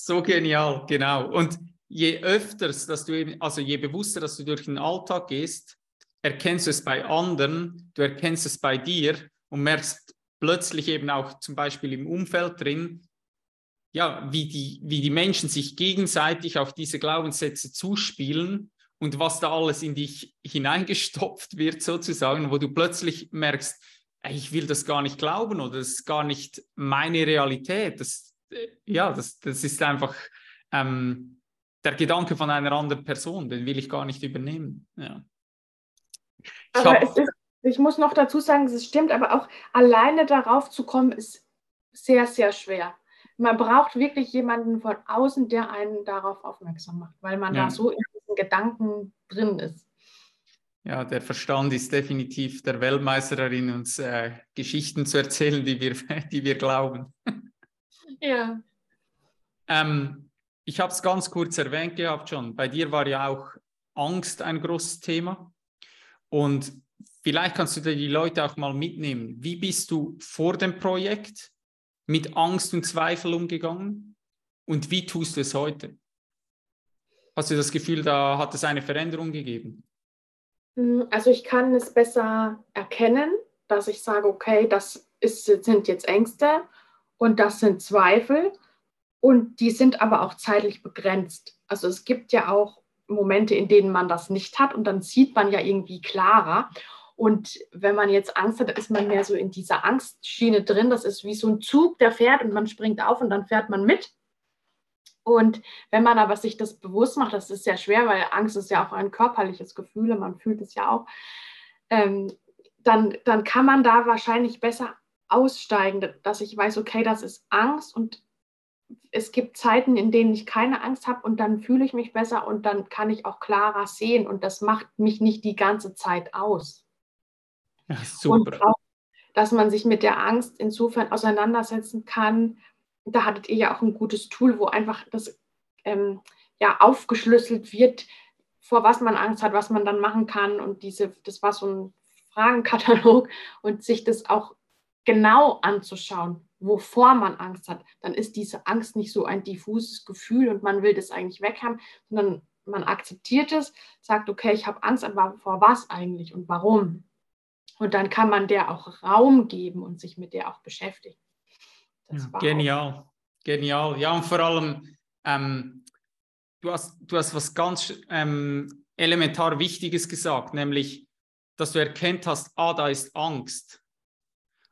So genial, genau. Und je öfters, dass du eben, also je bewusster, dass du durch den Alltag gehst, erkennst du es bei anderen, du erkennst es bei dir und merkst plötzlich eben auch zum Beispiel im Umfeld drin, ja, wie die, wie die Menschen sich gegenseitig auf diese Glaubenssätze zuspielen und was da alles in dich hineingestopft wird, sozusagen, wo du plötzlich merkst, ich will das gar nicht glauben oder das ist gar nicht meine Realität. Das, äh, ja, das, das ist einfach ähm, der Gedanke von einer anderen Person, den will ich gar nicht übernehmen. Ja. Ich aber hab, ist, ich muss noch dazu sagen, es stimmt, aber auch alleine darauf zu kommen, ist sehr, sehr schwer. Man braucht wirklich jemanden von außen, der einen darauf aufmerksam macht, weil man ja. da so in diesen Gedanken drin ist. Ja, der Verstand ist definitiv der Weltmeister darin, uns äh, Geschichten zu erzählen, die wir, [laughs] die wir glauben. Ja. Ähm, ich habe es ganz kurz erwähnt gehabt schon. Bei dir war ja auch Angst ein großes Thema. Und vielleicht kannst du dir die Leute auch mal mitnehmen. Wie bist du vor dem Projekt mit Angst und Zweifel umgegangen? Und wie tust du es heute? Hast du das Gefühl, da hat es eine Veränderung gegeben? Hm, also ich kann es besser erkennen, dass ich sage, okay, das ist, sind jetzt Ängste und das sind Zweifel und die sind aber auch zeitlich begrenzt. Also es gibt ja auch Momente, in denen man das nicht hat und dann sieht man ja irgendwie klarer. Und wenn man jetzt Angst hat, ist man mehr so in dieser Angstschiene drin. Das ist wie so ein Zug, der fährt und man springt auf und dann fährt man mit. Und wenn man aber sich das bewusst macht, das ist sehr schwer, weil Angst ist ja auch ein körperliches Gefühl, man fühlt es ja auch, ähm, dann, dann kann man da wahrscheinlich besser aussteigen, dass ich weiß, okay, das ist Angst und es gibt Zeiten, in denen ich keine Angst habe und dann fühle ich mich besser und dann kann ich auch klarer sehen und das macht mich nicht die ganze Zeit aus. Ja, super. Und auch, dass man sich mit der Angst insofern auseinandersetzen kann, da hattet ihr ja auch ein gutes Tool, wo einfach das ähm, ja, aufgeschlüsselt wird, vor was man Angst hat, was man dann machen kann. Und diese, das war so ein Fragenkatalog [laughs] und sich das auch genau anzuschauen, wovor man Angst hat, dann ist diese Angst nicht so ein diffuses Gefühl und man will das eigentlich weghaben, sondern man akzeptiert es, sagt, okay, ich habe Angst, aber vor was eigentlich und warum? Und dann kann man der auch Raum geben und sich mit der auch beschäftigen. Ja, genial, genial. Ja, und vor allem, ähm, du, hast, du hast was ganz ähm, elementar Wichtiges gesagt, nämlich, dass du erkennt hast, ah, da ist Angst.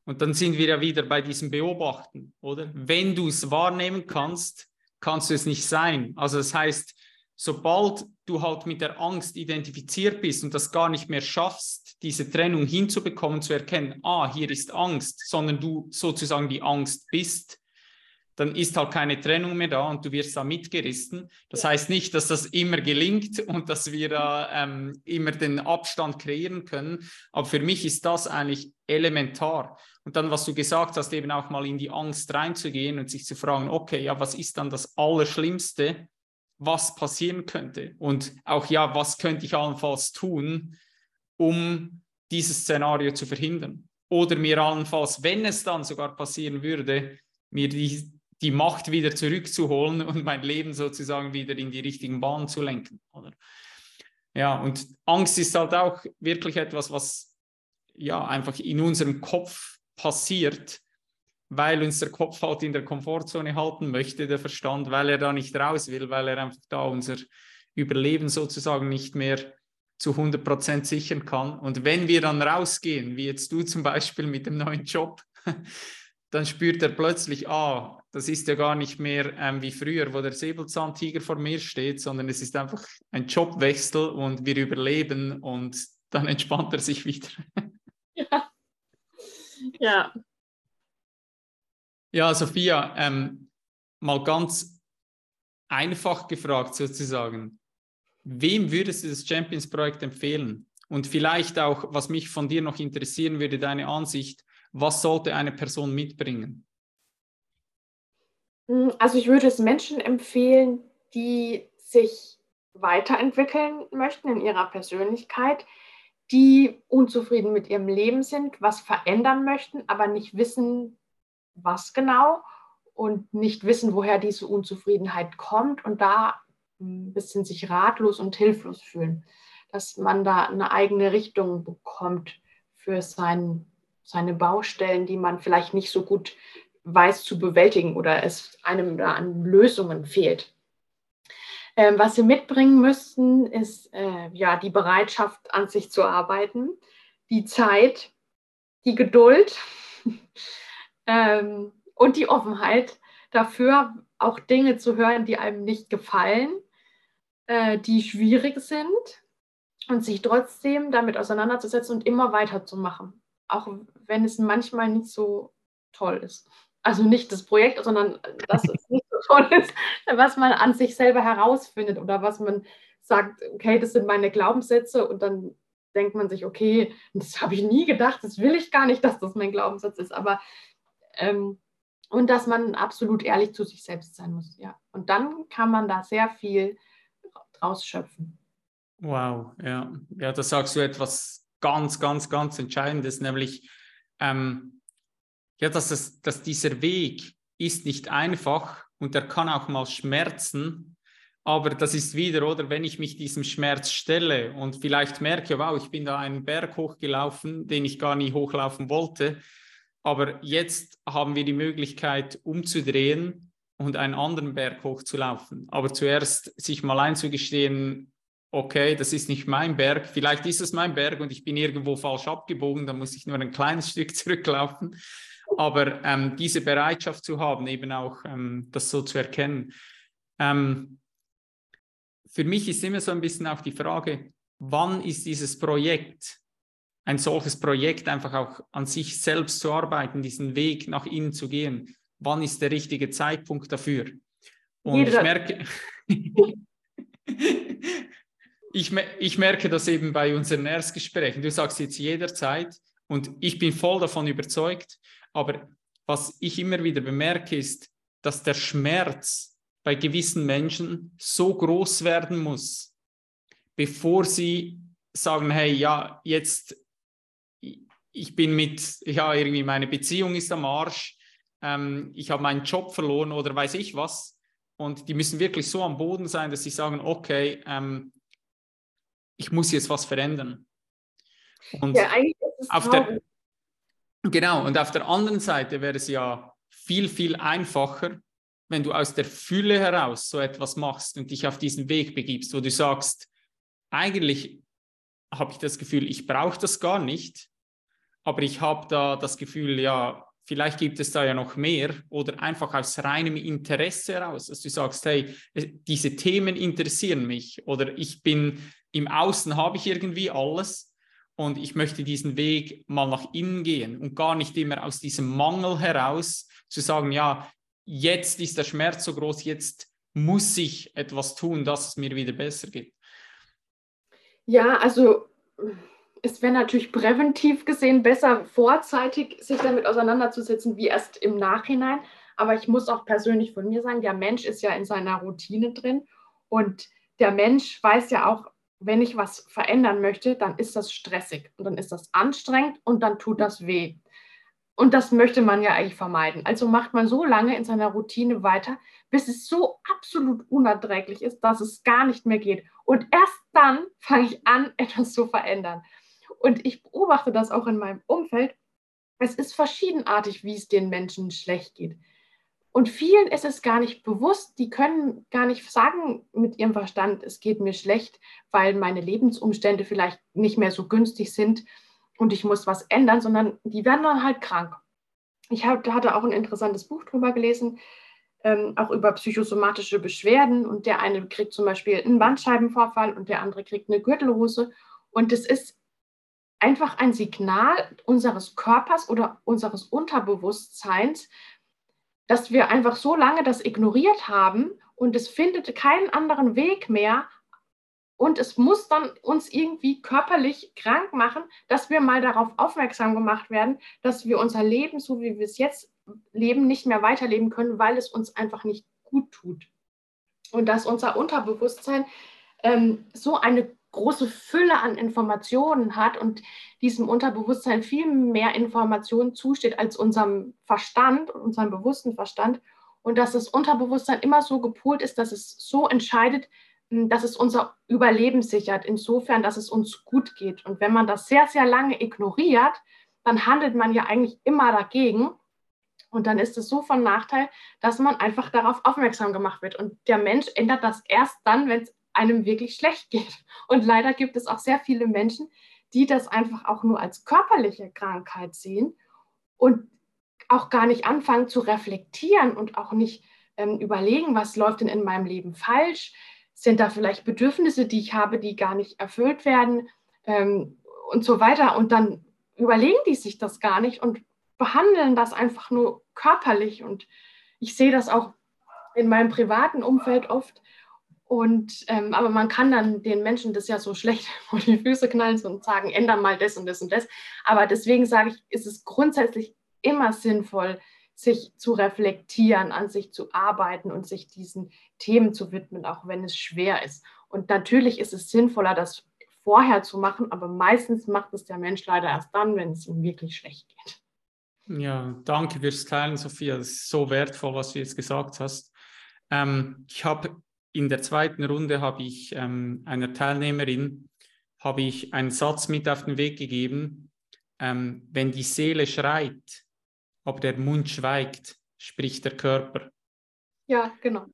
Und dann sind wir ja wieder bei diesem Beobachten, oder? Wenn du es wahrnehmen kannst, kannst du es nicht sein. Also das heißt, sobald du halt mit der Angst identifiziert bist und das gar nicht mehr schaffst, diese Trennung hinzubekommen, zu erkennen, ah, hier ist Angst, sondern du sozusagen die Angst bist, dann ist halt keine Trennung mehr da und du wirst da mitgerissen. Das heißt nicht, dass das immer gelingt [laughs] und dass wir da ähm, immer den Abstand kreieren können, aber für mich ist das eigentlich elementar. Und dann, was du gesagt hast, eben auch mal in die Angst reinzugehen und sich zu fragen, okay, ja, was ist dann das Allerschlimmste, was passieren könnte. Und auch ja, was könnte ich allenfalls tun, um dieses Szenario zu verhindern. Oder mir allenfalls, wenn es dann sogar passieren würde, mir die, die Macht wieder zurückzuholen und mein Leben sozusagen wieder in die richtigen Bahnen zu lenken. Oder? Ja, und Angst ist halt auch wirklich etwas, was ja einfach in unserem Kopf passiert weil uns der Kopf halt in der Komfortzone halten möchte, der Verstand, weil er da nicht raus will, weil er einfach da unser Überleben sozusagen nicht mehr zu 100 Prozent sichern kann. Und wenn wir dann rausgehen, wie jetzt du zum Beispiel mit dem neuen Job, [laughs] dann spürt er plötzlich, ah, das ist ja gar nicht mehr ähm, wie früher, wo der Säbelzahntiger vor mir steht, sondern es ist einfach ein Jobwechsel und wir überleben und dann entspannt er sich wieder. [laughs] Ja, ja ja, Sophia, ähm, mal ganz einfach gefragt sozusagen. Wem würdest du das Champions-Projekt empfehlen? Und vielleicht auch, was mich von dir noch interessieren würde, deine Ansicht, was sollte eine Person mitbringen? Hm, also ich würde es Menschen empfehlen, die sich weiterentwickeln möchten in ihrer Persönlichkeit, die unzufrieden mit ihrem Leben sind, was verändern möchten, aber nicht wissen, was genau und nicht wissen, woher diese Unzufriedenheit kommt und da ein bisschen sich ratlos und hilflos fühlen, dass man da eine eigene Richtung bekommt für sein, seine Baustellen, die man vielleicht nicht so gut weiß zu bewältigen oder es einem da an Lösungen fehlt. Ähm, was sie mitbringen müssten, ist äh, ja die Bereitschaft, an sich zu arbeiten, die Zeit, die Geduld [laughs] ähm, und die Offenheit dafür, auch Dinge zu hören, die einem nicht gefallen, äh, die schwierig sind und sich trotzdem damit auseinanderzusetzen und immer weiterzumachen, auch wenn es manchmal nicht so toll ist. Also nicht das Projekt, sondern dass [laughs] es nicht toll ist, was man an sich selber herausfindet oder was man sagt, okay, das sind meine Glaubenssätze und dann denkt man sich, okay, das habe ich nie gedacht, das will ich gar nicht, dass das mein Glaubenssatz ist, aber ähm, und dass man absolut ehrlich zu sich selbst sein muss, ja. Und dann kann man da sehr viel draus schöpfen. Wow, ja. Ja, da sagst du etwas ganz, ganz, ganz Entscheidendes, nämlich ähm, ja, dass, es, dass dieser Weg ist nicht einfach und er kann auch mal schmerzen, aber das ist wieder, oder, wenn ich mich diesem Schmerz stelle und vielleicht merke, wow, ich bin da einen Berg hochgelaufen, den ich gar nie hochlaufen wollte, aber jetzt haben wir die Möglichkeit umzudrehen und einen anderen Berg hochzulaufen. Aber zuerst sich mal einzugestehen, okay, das ist nicht mein Berg, vielleicht ist es mein Berg und ich bin irgendwo falsch abgebogen, dann muss ich nur ein kleines Stück [laughs] zurücklaufen. Aber ähm, diese Bereitschaft zu haben, eben auch ähm, das so zu erkennen. Ähm, für mich ist immer so ein bisschen auch die Frage, wann ist dieses Projekt ein solches Projekt einfach auch an sich selbst zu arbeiten, diesen Weg nach innen zu gehen. Wann ist der richtige Zeitpunkt dafür? Und Jeder. [laughs] ich merke, ich, ich merke das eben bei unseren Erstgesprächen. Du sagst jetzt jederzeit und ich bin voll davon überzeugt, aber was ich immer wieder bemerke, ist, dass der Schmerz bei gewissen Menschen so groß werden muss, bevor sie sagen, hey, ja, jetzt ich bin mit, ja, irgendwie meine Beziehung ist am Arsch, ähm, ich habe meinen Job verloren oder weiß ich was. Und die müssen wirklich so am Boden sein, dass sie sagen, okay, ähm, ich muss jetzt was verändern. Und ja, auf der, Genau, und auf der anderen Seite wäre es ja viel, viel einfacher, wenn du aus der Fülle heraus so etwas machst und dich auf diesen Weg begibst, wo du sagst, eigentlich habe ich das Gefühl, ich brauche das gar nicht, aber ich habe da das Gefühl, ja, vielleicht gibt es da ja noch mehr oder einfach aus reinem Interesse heraus, dass du sagst, hey, diese Themen interessieren mich oder ich bin im Außen habe ich irgendwie alles und ich möchte diesen Weg mal nach innen gehen und gar nicht immer aus diesem Mangel heraus zu sagen, ja, jetzt ist der Schmerz so groß, jetzt muss ich etwas tun, dass es mir wieder besser geht. Ja, also es wäre natürlich präventiv gesehen besser, vorzeitig sich damit auseinanderzusetzen, wie erst im Nachhinein. Aber ich muss auch persönlich von mir sagen, der Mensch ist ja in seiner Routine drin und der Mensch weiß ja auch, wenn ich was verändern möchte, dann ist das stressig und dann ist das anstrengend und dann tut das weh. Und das möchte man ja eigentlich vermeiden. Also macht man so lange in seiner Routine weiter, bis es so absolut unerträglich ist, dass es gar nicht mehr geht. Und erst dann fange ich an, [laughs] etwas zu verändern. Und ich beobachte das auch in meinem Umfeld. Es ist verschiedenartig, wie es den Menschen schlecht geht. Und vielen ist es gar nicht bewusst, die können gar nicht sagen mit ihrem Verstand, es geht mir schlecht, weil meine Lebensumstände vielleicht nicht mehr so günstig sind und ich muss was ändern, sondern die werden dann halt krank. Ich hatte auch ein interessantes Buch drüber gelesen, ähm, auch über psychosomatische Beschwerden und der eine kriegt zum Beispiel einen Bandscheibenvorfall und der andere kriegt eine Gürtelrose und es ist einfach ein Signal unseres Körpers oder unseres Unterbewusstseins, dass wir einfach so lange das ignoriert haben und es findet keinen anderen Weg mehr, Und es muss dann uns irgendwie körperlich krank machen, dass wir mal darauf aufmerksam gemacht werden, dass wir unser Leben, so wie wir es jetzt leben, nicht mehr weiterleben können, weil es uns einfach nicht gut tut. Und dass unser Unterbewusstsein ähm, so eine große Fülle an Informationen hat und diesem Unterbewusstsein viel mehr Informationen zusteht als unserem Verstand, unserem bewussten Verstand. Und dass das Unterbewusstsein immer so gepolt ist, dass es so entscheidet, hm, dass es unser Überleben sichert, insofern, dass es uns gut geht. Und wenn man das sehr, sehr lange ignoriert, dann handelt man ja eigentlich immer dagegen. Und dann ist es so von Nachteil, dass man einfach darauf aufmerksam gemacht wird. Und der Mensch ändert das erst dann, wenn es einem wirklich schlecht geht. Und leider gibt es auch sehr viele Menschen, die das einfach auch nur als körperliche Krankheit sehen und auch gar nicht anfangen zu reflektieren und auch nicht ähm, überlegen, was läuft denn in meinem Leben falsch, sind da vielleicht Bedürfnisse, die ich habe, die gar nicht erfüllt werden ähm, und so weiter. Und dann überlegen die sich das gar nicht und behandeln das einfach nur körperlich. Und ich sehe das auch in meinem privaten Umfeld oft. Und ähm, aber man kann dann den Menschen das ja so schlecht [laughs] vor die Füße knallen und sagen, ändern mal das und das und das. Aber deswegen sage ich, ist es grundsätzlich immer sinnvoll, sich zu reflektieren, an sich zu arbeiten und sich diesen Themen zu widmen, auch wenn es schwer ist. Und natürlich ist es sinnvoller, das vorher zu machen, aber meistens macht es der Mensch leider erst dann, wenn es ihm wirklich schlecht geht. Ja, danke fürs Teilen, Sophia. Das ist so wertvoll, was du jetzt gesagt hast. Ähm, ich habe in der zweiten Runde habe ich ähm, einer Teilnehmerin habe ich einen Satz mit auf den Weg gegeben. Ähm, wenn die Seele schreit, aber der Mund schweigt, spricht der Körper. Ja, genau.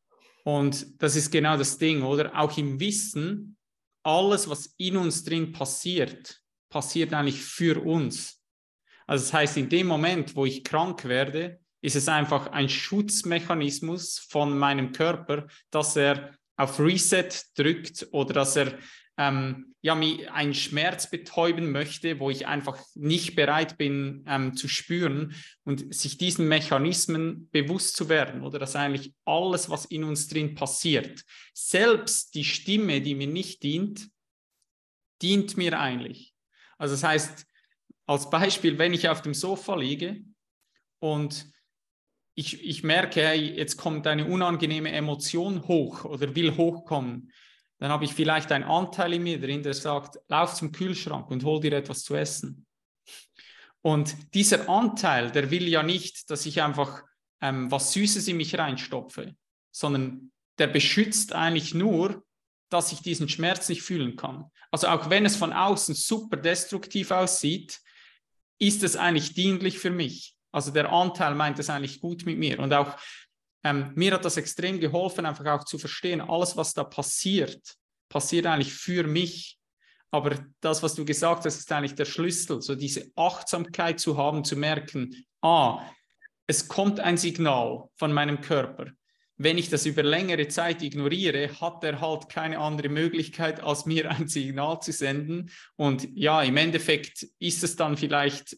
Und das ist genau das Ding, oder? Auch im Wissen, alles, was in uns drin passiert, passiert eigentlich für uns. Also das heißt, in dem Moment, wo ich krank werde, ist es einfach ein Schutzmechanismus von meinem Körper, dass er auf Reset drückt oder dass er ähm, ja, mir einen Schmerz betäuben möchte, wo ich einfach nicht bereit bin ähm, zu spüren und sich diesen Mechanismen bewusst zu werden oder dass eigentlich alles, was in uns drin passiert, selbst die Stimme, die mir nicht dient, dient mir eigentlich. Also das heißt, als Beispiel, wenn ich auf dem Sofa liege und ich, ich merke, hey, jetzt kommt eine unangenehme Emotion hoch oder will hochkommen, dann habe ich vielleicht einen Anteil in mir drin, der sagt, lauf zum Kühlschrank und hol dir etwas zu essen. Und dieser Anteil, der will ja nicht, dass ich einfach ähm, was Süßes in mich reinstopfe, sondern der beschützt eigentlich nur, dass ich diesen Schmerz nicht fühlen kann. Also auch wenn es von außen super destruktiv aussieht, ist es eigentlich dienlich für mich. Also der Anteil meint es eigentlich gut mit mir. Und auch ähm, mir hat das extrem geholfen, einfach auch zu verstehen, alles, was da passiert, passiert eigentlich für mich. Aber das, was du gesagt hast, ist eigentlich der Schlüssel, so diese Achtsamkeit zu haben, zu merken, ah, es kommt ein Signal von meinem Körper. Wenn ich das über längere Zeit ignoriere, hat er halt keine andere Möglichkeit, als mir ein Signal zu senden. Und ja, im Endeffekt ist es dann vielleicht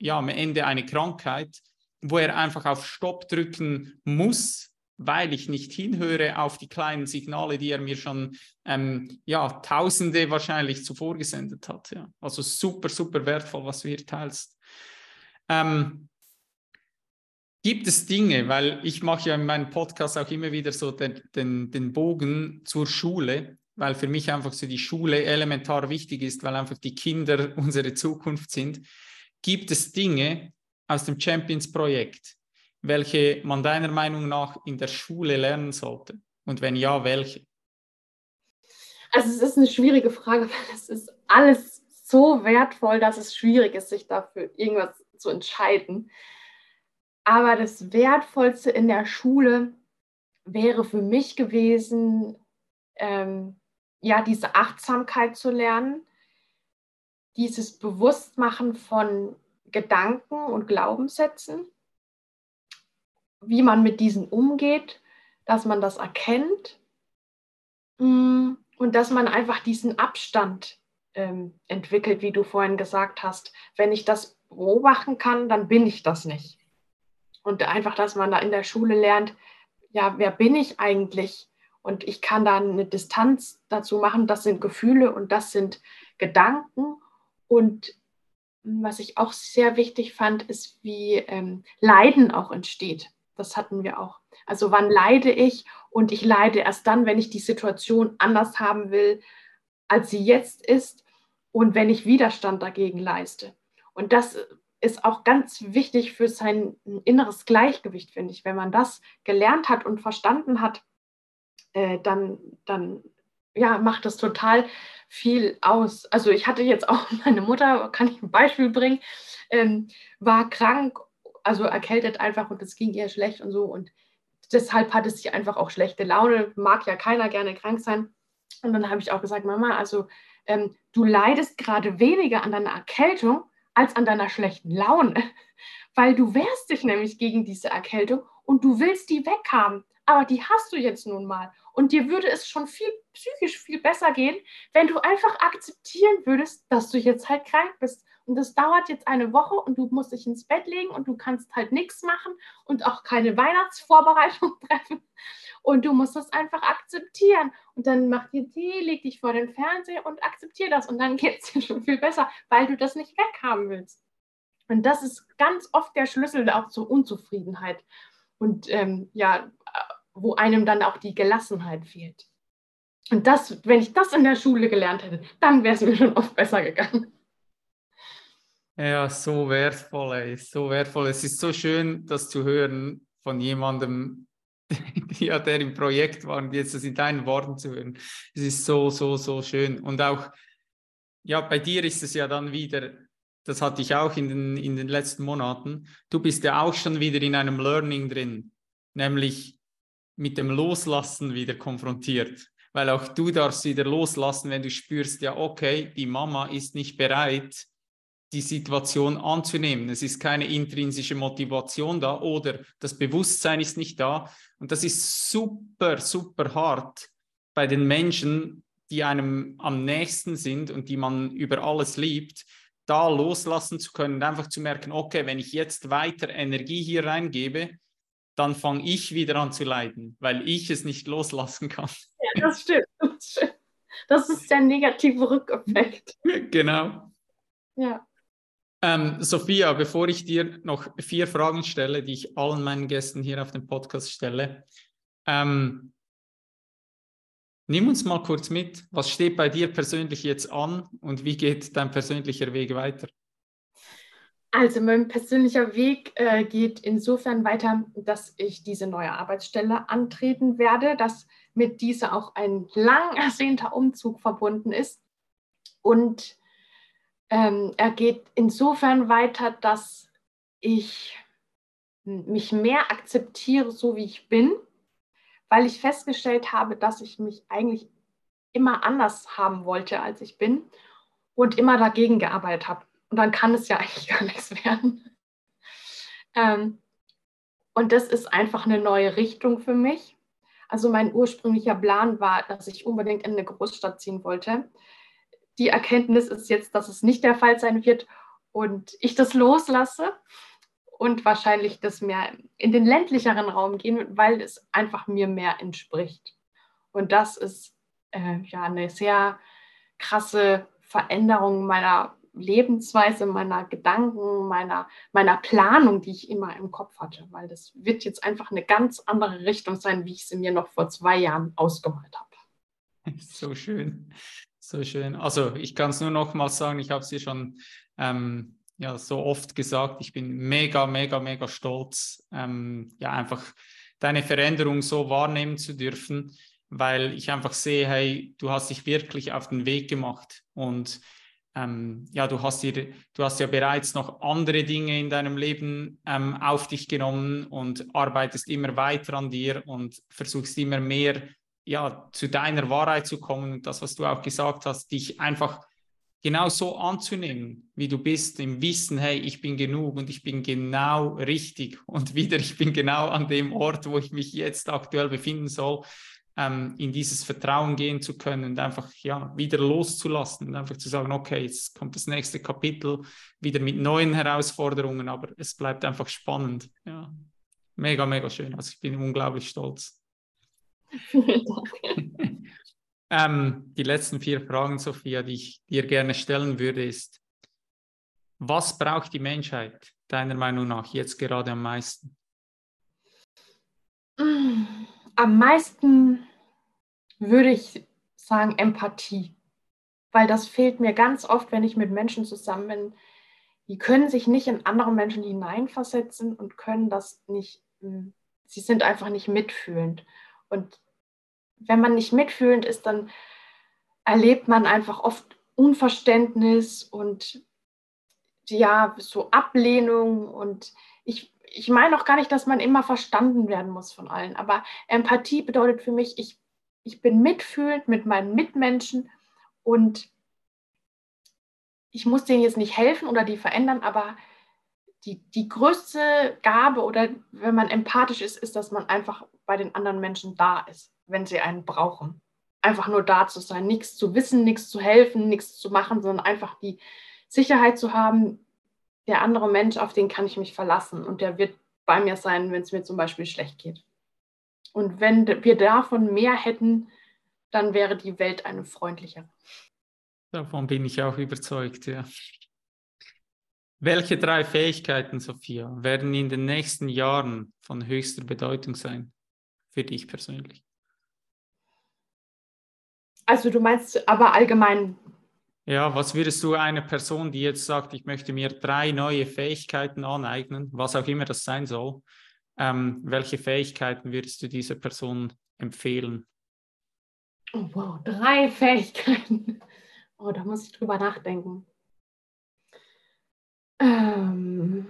ja, am Ende eine Krankheit, wo er einfach auf Stopp drücken muss, weil ich nicht hinhöre auf die kleinen Signale, die er mir schon ähm, ja, Tausende wahrscheinlich zuvor gesendet hat. Ja. Also super, super wertvoll, was du hier teilst. Ähm, gibt es Dinge, weil ich mache ja in meinem Podcast auch immer wieder so den, den, den Bogen zur Schule, weil für mich einfach so die Schule elementar wichtig ist, weil einfach die Kinder [laughs] unsere Zukunft sind. Gibt es Dinge, aus dem Champions-Projekt, welche man deiner Meinung nach in der Schule lernen sollte? Und wenn ja, welche? Also es ist eine schwierige Frage, weil es ist alles so wertvoll, dass es schwierig ist, sich dafür irgendwas zu entscheiden. Aber das Wertvollste in der Schule wäre für mich gewesen, ähm, ja, diese Achtsamkeit zu lernen, dieses Bewusstmachen von Gedanken und Glaubenssätzen, wie man mit diesen umgeht, dass man das erkennt mm, und dass man einfach diesen Abstand ähm, entwickelt, wie du vorhin gesagt hast. Wenn ich das beobachten kann, dann bin ich das nicht. Und einfach, dass man da in der Schule lernt, ja, wer bin ich eigentlich Und ich kann da eine Distanz dazu machen. Das sind Gefühle und das sind Gedanken. Und was ich auch sehr wichtig fand, ist, wie ähm, Leiden auch entsteht. Das hatten wir auch. Also wann leide ich? Und ich leide erst dann, wenn ich die Situation anders haben will, als sie jetzt ist und wenn ich Widerstand dagegen leiste. Und das ist auch ganz wichtig für sein inneres Gleichgewicht, finde ich. Wenn man das gelernt hat und verstanden hat, äh, dann, dann ja, macht das total viel aus. Also ich hatte jetzt auch [laughs] meine Mutter, kann ich ein Beispiel bringen, ähm, war krank, also erkältet einfach und es ging ihr schlecht und so. Und deshalb hatte sie einfach auch schlechte Laune. Mag ja keiner gerne krank sein. Und dann habe ich auch gesagt, Mama, also ähm, du leidest gerade weniger an deiner Erkältung als an deiner schlechten Laune, [laughs] weil du wehrst dich nämlich gegen diese Erkältung und du willst die weghaben, aber die hast du jetzt nun mal. Und dir würde es schon viel psychisch viel besser gehen, wenn du einfach akzeptieren würdest, dass du jetzt halt krank bist. Und das dauert jetzt eine Woche und du musst dich ins Bett legen und du kannst halt nichts machen und auch keine Weihnachtsvorbereitung [laughs] treffen. Und du musst das einfach akzeptieren. Und dann mach dir Tee, leg dich vor den Fernseher und akzeptier das. Und dann geht es [laughs] dir schon viel besser, weil du das nicht weghaben willst. Und das ist ganz oft der Schlüssel auch zur Unzufriedenheit. Und ähm, ja, wo einem dann auch die Gelassenheit fehlt. Und das, wenn ich das in der Schule gelernt hätte, dann wäre es mir schon oft besser gegangen. Ja, so wertvoll, ey, so wertvoll. Es ist so schön, das zu hören von jemandem, [laughs] ja, der im Projekt war und jetzt das in deinen Worten zu hören. Es ist so, so, so schön. Und auch, ja, bei dir ist es ja dann wieder, das hatte ich auch in den, in den letzten Monaten, du bist ja auch schon wieder in einem Learning drin, nämlich mit dem Loslassen wieder konfrontiert. Weil auch du darfst wieder loslassen, wenn du spürst, ja, okay, die Mama ist nicht bereit, die Situation anzunehmen. Es ist keine intrinsische Motivation da oder das Bewusstsein ist nicht da. Und das ist super, super hart bei den Menschen, die einem am nächsten sind und die man über alles liebt, da loslassen zu können und einfach zu merken, okay, wenn ich jetzt weiter Energie hier reingebe, dann fange ich wieder an zu leiden, weil ich es nicht loslassen kann. [laughs] Ja, das stimmt. Das, ist der negative Rückeffekt. [laughs] Genau. Ja. Ähm, Sophia, bevor ich dir noch vier Fragen stelle, die ich allen meinen Gästen hier auf dem Podcast stelle, ähm, nimm uns mal kurz mit. Was steht bei dir persönlich jetzt an und wie geht dein persönlicher Weg weiter? Also mein persönlicher Weg äh, geht insofern weiter, dass ich diese neue Arbeitsstelle antreten werde, dass mit dieser auch ein lang ersehnter Umzug verbunden ist und ähm, er geht insofern weiter, dass ich mich mehr akzeptiere, so wie ich bin, weil ich festgestellt habe, dass ich mich eigentlich immer anders haben wollte, als ich bin und immer dagegen gearbeitet habe. Und dann kann es ja [laughs] eigentlich gar nichts werden. Ähm, und das ist einfach eine neue Richtung für mich. Also mein ursprünglicher Plan war, dass ich unbedingt in eine Großstadt ziehen wollte die Erkenntnis ist jetzt, dass es nicht der Fall sein wird und ich das loslasse und wahrscheinlich das mehr in den ländlicheren Raum gehen, weil es einfach mir mehr entspricht. Und das ist äh, ja eine sehr krasse Veränderung meiner Lebensweise, meiner Gedanken, meiner, meiner Planung, die ich immer im Kopf hatte, weil das wird jetzt einfach eine ganz andere Richtung sein, wie ich sie mir noch vor zwei Jahren ausgemalt habe. [laughs] So schön. So schön. Also ich kann es nur noch mal sagen, ich habe es dir schon ähm, ja, so oft gesagt, ich bin mega, mega, mega stolz, ähm, ja, einfach deine Veränderung so wahrnehmen zu dürfen, weil ich einfach sehe, hey, du hast dich wirklich auf den Weg gemacht und ähm, ja, du hast, dir, du hast ja bereits noch andere Dinge in deinem Leben ähm, auf dich genommen und arbeitest immer weiter an dir und versuchst immer mehr ja, zu deiner Wahrheit zu kommen. Das, was du auch gesagt hast, dich einfach genau so anzunehmen, wie du bist, im Wissen, hey, ich bin genug und ich bin genau richtig und [laughs] wieder, ich bin genau an dem Ort, wo ich mich jetzt aktuell befinden soll, ähm, in dieses Vertrauen gehen zu können und einfach ja wieder loszulassen und einfach zu sagen, okay, jetzt kommt das nächste Kapitel wieder mit neuen Herausforderungen, aber es bleibt einfach spannend. Ja. Mega, mega schön. Also ich bin unglaublich stolz. [laughs] Ähm, die letzten vier Fragen, Sophia, die ich dir gerne stellen würde, ist, was braucht die Menschheit deiner Meinung nach jetzt gerade am meisten? Am meisten würde ich sagen Empathie, weil das fehlt mir ganz oft, wenn ich mit Menschen zusammen bin. Die können sich nicht in andere Menschen hineinversetzen und können das nicht, hm, sie sind einfach nicht mitfühlend. Und wenn man nicht mitfühlend ist, dann erlebt man einfach oft Unverständnis und ja, so Ablehnung und ich, ich meine auch gar nicht, dass man immer verstanden werden muss von allen, aber Empathie bedeutet für mich, ich, ich bin mitfühlend mit meinen Mitmenschen und ich muss denen jetzt nicht helfen oder die verändern, aber die, die größte Gabe oder wenn man empathisch ist, ist, dass man einfach bei den anderen Menschen da ist, wenn sie einen brauchen. Einfach nur da zu sein, nichts zu wissen, nichts zu helfen, nichts zu machen, sondern einfach die Sicherheit zu haben, der andere Mensch, auf den kann ich mich verlassen und der wird bei mir sein, wenn es mir zum Beispiel schlecht geht. Und wenn wir davon mehr hätten, dann wäre die Welt eine freundlichere. Davon bin ich auch überzeugt, ja. Welche drei Fähigkeiten, Sophia, werden in den nächsten Jahren von höchster Bedeutung sein für dich persönlich? Also du meinst aber allgemein ja, was würdest du einer Person, die jetzt sagt, ich möchte mir drei neue Fähigkeiten aneignen, was auch immer das sein soll, ähm, welche Fähigkeiten würdest du dieser Person empfehlen? Oh, wow, drei [laughs] Fähigkeiten. Oh, da muss ich drüber nachdenken. Ähm,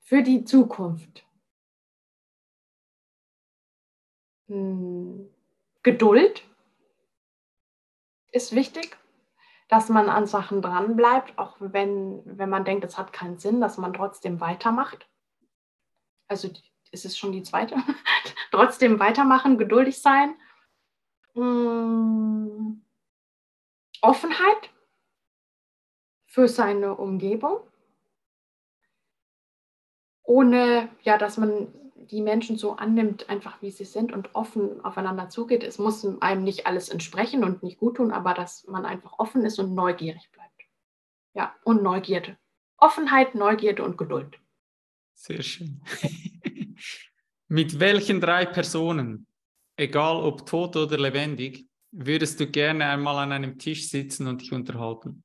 für die Zukunft. Hm, Geduld ist wichtig dass man an Sachen dranbleibt, auch wenn, wenn man denkt, es hat keinen Sinn, dass man trotzdem weitermacht. Also ist es schon die zweite. [laughs] trotzdem weitermachen, geduldig sein. Hm. Offenheit für seine Umgebung. Ohne, ja, dass man die Menschen so annimmt, einfach wie sie sind und offen aufeinander zugeht. Es muss einem nicht alles entsprechen und nicht gut tun, aber dass man einfach offen ist und neugierig bleibt. Ja, und Neugierde. Offenheit, Neugierde und Geduld. Sehr schön. [laughs] Mit welchen drei Personen, egal ob tot oder lebendig, würdest du gerne einmal an einem Tisch sitzen und dich unterhalten?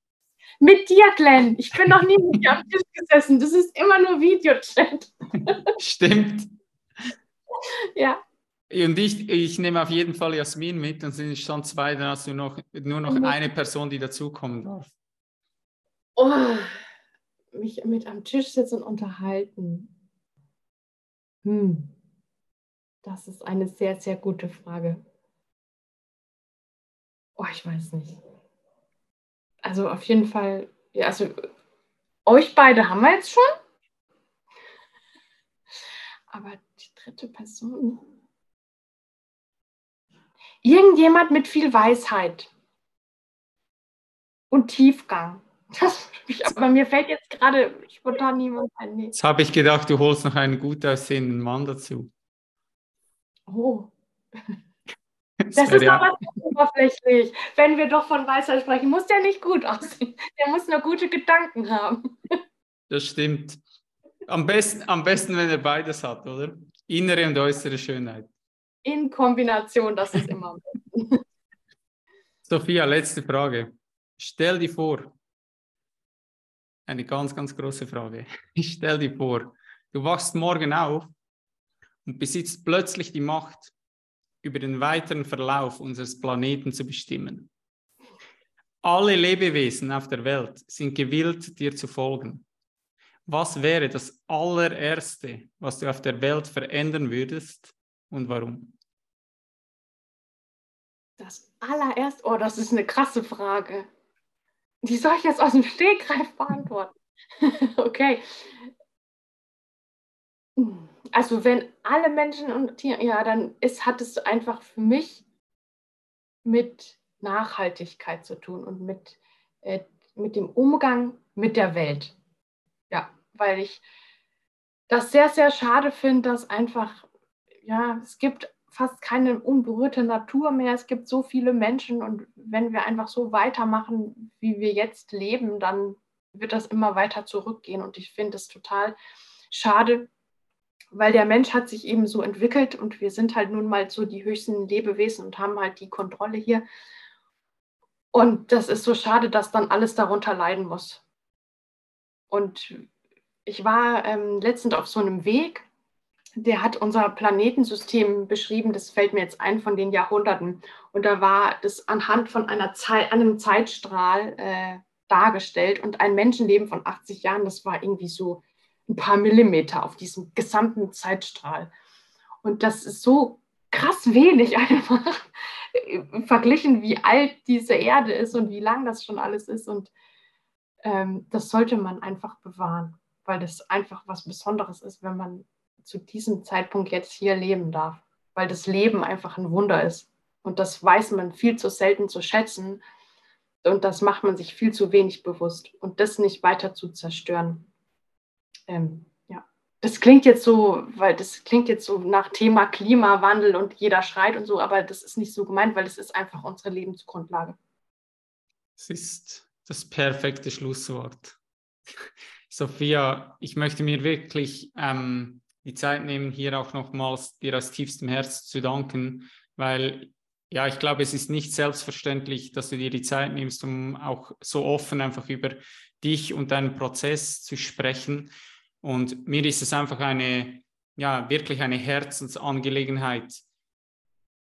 Mit dir, Glenn. Ich bin noch nie mit dir am Tisch gesessen. Das ist immer nur Videochat. [laughs] Stimmt. [laughs] ja. Und ich, ich nehme auf jeden Fall Jasmin mit, dann sind es schon zwei, dann hast du noch, nur noch mhm. eine Person, die dazukommen darf. Oh, mich mit am Tisch sitzen und unterhalten. Hm. Das ist eine sehr, sehr gute Frage. Oh, ich weiß nicht. Also auf jeden Fall, ja, also euch beide haben wir jetzt schon. Aber dritte Person. Irgendjemand mit viel Weisheit und Tiefgang. Das, aber mir fällt jetzt gerade spontan niemand ein. Nee. Jetzt habe ich gedacht, du holst noch einen gut aussehenden Mann dazu. Oh. [laughs] Das, das ist ja. aber oberflächlich. Wenn wir doch von Weisheit sprechen, muss der nicht gut aussehen. Der muss nur gute Gedanken haben. Das stimmt. Am besten, am besten, wenn er beides hat, oder? Innere und äußere Schönheit. In Kombination, das ist immer am besten. [laughs] Sophia, letzte Frage. Stell dir vor, eine ganz, ganz große Frage. [laughs] Ich stell dir vor, du wachst morgen auf und besitzt plötzlich die Macht, über den weiteren Verlauf unseres Planeten zu bestimmen. Alle Lebewesen auf der Welt sind gewillt, dir zu folgen. Was wäre das allererste, was du auf der Welt verändern würdest und warum? Das allererste, oh, das ist eine krasse Frage. Die soll ich jetzt aus dem Stegreif beantworten. [laughs] okay. Also wenn alle Menschen und Tiere, ja, dann ist, hat es einfach für mich mit Nachhaltigkeit zu tun und mit, äh, mit dem Umgang mit der Welt weil ich das sehr, sehr schade finde, dass einfach, ja, es gibt fast keine unberührte Natur mehr. Es gibt so viele Menschen und wenn wir einfach so weitermachen, wie wir jetzt leben, dann wird das immer weiter zurückgehen. Und ich finde es total schade, weil der Mensch hat sich eben so entwickelt und wir sind halt nun mal so die höchsten Lebewesen und haben halt die Kontrolle hier. Und das ist so schade, dass dann alles darunter leiden muss. Und ich war ähm, letztens auf so einem Weg, der hat unser Planetensystem beschrieben, das fällt mir jetzt ein von den Jahrhunderten. Und da war das anhand von einer Zeit, einem Zeitstrahl äh, dargestellt. Und ein Menschenleben von 80 Jahren, das war irgendwie so ein paar Millimeter auf diesem gesamten Zeitstrahl. Und das ist so krass wenig einfach [laughs] verglichen, wie alt diese Erde ist und wie lang das schon alles ist. Und ähm, das sollte man einfach bewahren, weil das einfach was Besonderes ist, wenn man zu diesem Zeitpunkt jetzt hier leben darf, weil das Leben einfach ein Wunder ist. Und das weiß man viel zu selten zu schätzen. Und das macht man sich viel zu wenig bewusst. Und das nicht weiter zu zerstören, ähm, ja, das klingt jetzt so, weil das klingt jetzt so nach Thema Klimawandel und jeder schreit und so, aber das ist nicht so gemeint, weil es ist einfach unsere Lebensgrundlage. Es ist das perfekte Schlusswort. Sophia, ich möchte mir wirklich ähm, die Zeit nehmen, hier auch nochmals dir aus tiefstem Herzen zu danken, weil ja, ich glaube, es ist nicht selbstverständlich, dass du dir die Zeit nimmst, um auch so offen einfach über dich und deinen Prozess zu sprechen. Und mir ist es einfach eine, ja, wirklich eine Herzensangelegenheit,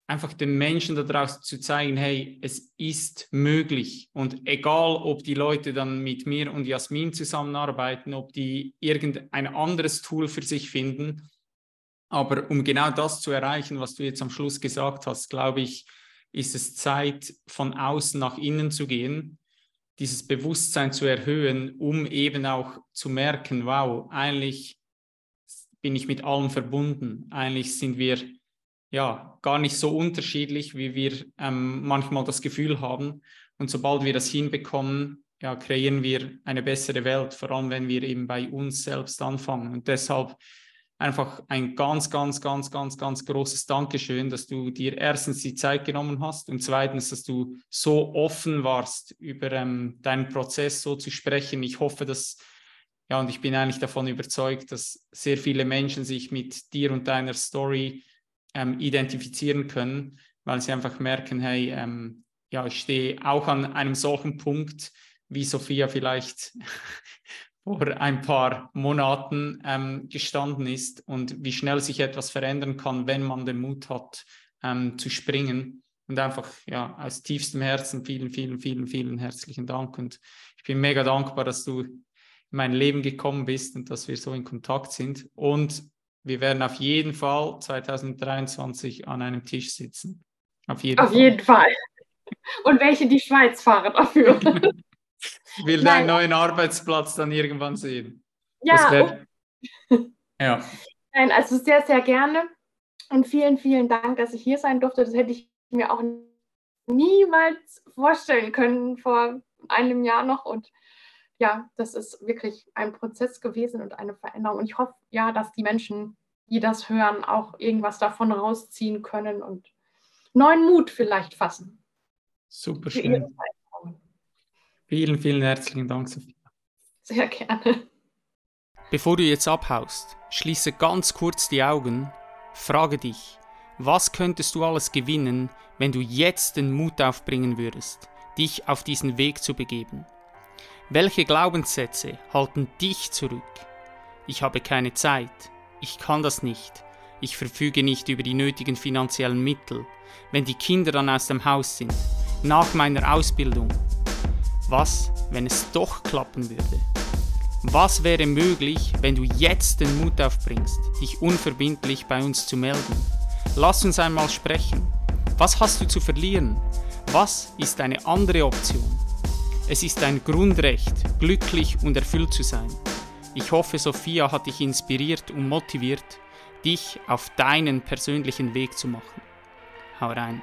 einfach den Menschen da draußen zu zeigen, hey, es ist möglich. Und egal, ob die Leute dann mit mir und Jasmin zusammenarbeiten, ob die irgendein anderes Tool für sich finden, aber um genau das zu erreichen, was du jetzt am Schluss gesagt hast, glaube ich, ist es Zeit, von außen nach innen zu gehen dieses Bewusstsein zu erhöhen, um eben auch zu merken, wow, eigentlich bin ich mit allem verbunden. Eigentlich sind wir ja gar nicht so unterschiedlich, wie wir ähm, manchmal das Gefühl haben. Und sobald wir das hinbekommen, ja, kreieren wir eine bessere Welt, vor allem wenn wir eben bei uns selbst anfangen. Und deshalb einfach ein ganz, ganz, ganz, ganz, ganz großes Dankeschön, dass du dir erstens die Zeit genommen hast und zweitens, dass du so offen warst, über ähm, deinen Prozess so zu sprechen. Ich hoffe, dass, ja, und ich bin eigentlich davon überzeugt, dass sehr viele Menschen sich mit dir und deiner Story ähm, identifizieren können, weil sie einfach merken, hey, ähm, ja, ich stehe auch an einem solchen Punkt, wie Sophia vielleicht [laughs] vor ein paar Monaten ähm, gestanden ist und wie schnell sich etwas verändern kann, wenn man den Mut hat, ähm, zu springen. Und einfach ja, aus tiefstem Herzen vielen, vielen, vielen, vielen herzlichen Dank. Und ich bin mega dankbar, dass du in mein Leben gekommen bist und dass wir so in Kontakt sind. Und wir werden auf jeden Fall 2023 an einem Tisch sitzen. Auf jeden, auf Fall. jeden Fall. Und welche die Schweiz fahren dafür. [laughs] will deinen neuen Arbeitsplatz dann irgendwann sehen. Ja. Wär, [laughs] ja. Nein, also sehr, sehr gerne. Und vielen, vielen Dank, dass ich hier sein durfte. Das hätte ich mir auch niemals vorstellen können vor einem Jahr noch. Und ja, das ist wirklich ein Prozess gewesen und eine Veränderung. Und ich hoffe ja, dass die Menschen, die das hören, auch irgendwas davon rausziehen können und neuen Mut vielleicht fassen. Super schön. Vielen, vielen herzlichen Dank, Sophia. Sehr gerne. Bevor du jetzt abhaust, schließe ganz kurz die Augen, frage dich, was könntest du alles gewinnen, wenn du jetzt den Mut aufbringen würdest, dich auf diesen Weg zu begeben? Welche Glaubenssätze halten dich zurück? Ich habe keine Zeit, ich kann das nicht, ich verfüge nicht über die nötigen finanziellen Mittel, wenn die Kinder dann aus dem Haus sind, nach meiner Ausbildung, was, wenn es doch klappen würde? Was wäre möglich, wenn du jetzt den Mut aufbringst, dich unverbindlich bei uns zu melden? Lass uns einmal sprechen. Was hast du zu verlieren? Was ist eine andere Option? Es ist ein Grundrecht, glücklich und erfüllt zu sein. Ich hoffe, Sophia hat dich inspiriert und motiviert, dich auf deinen persönlichen Weg zu machen. Hau rein.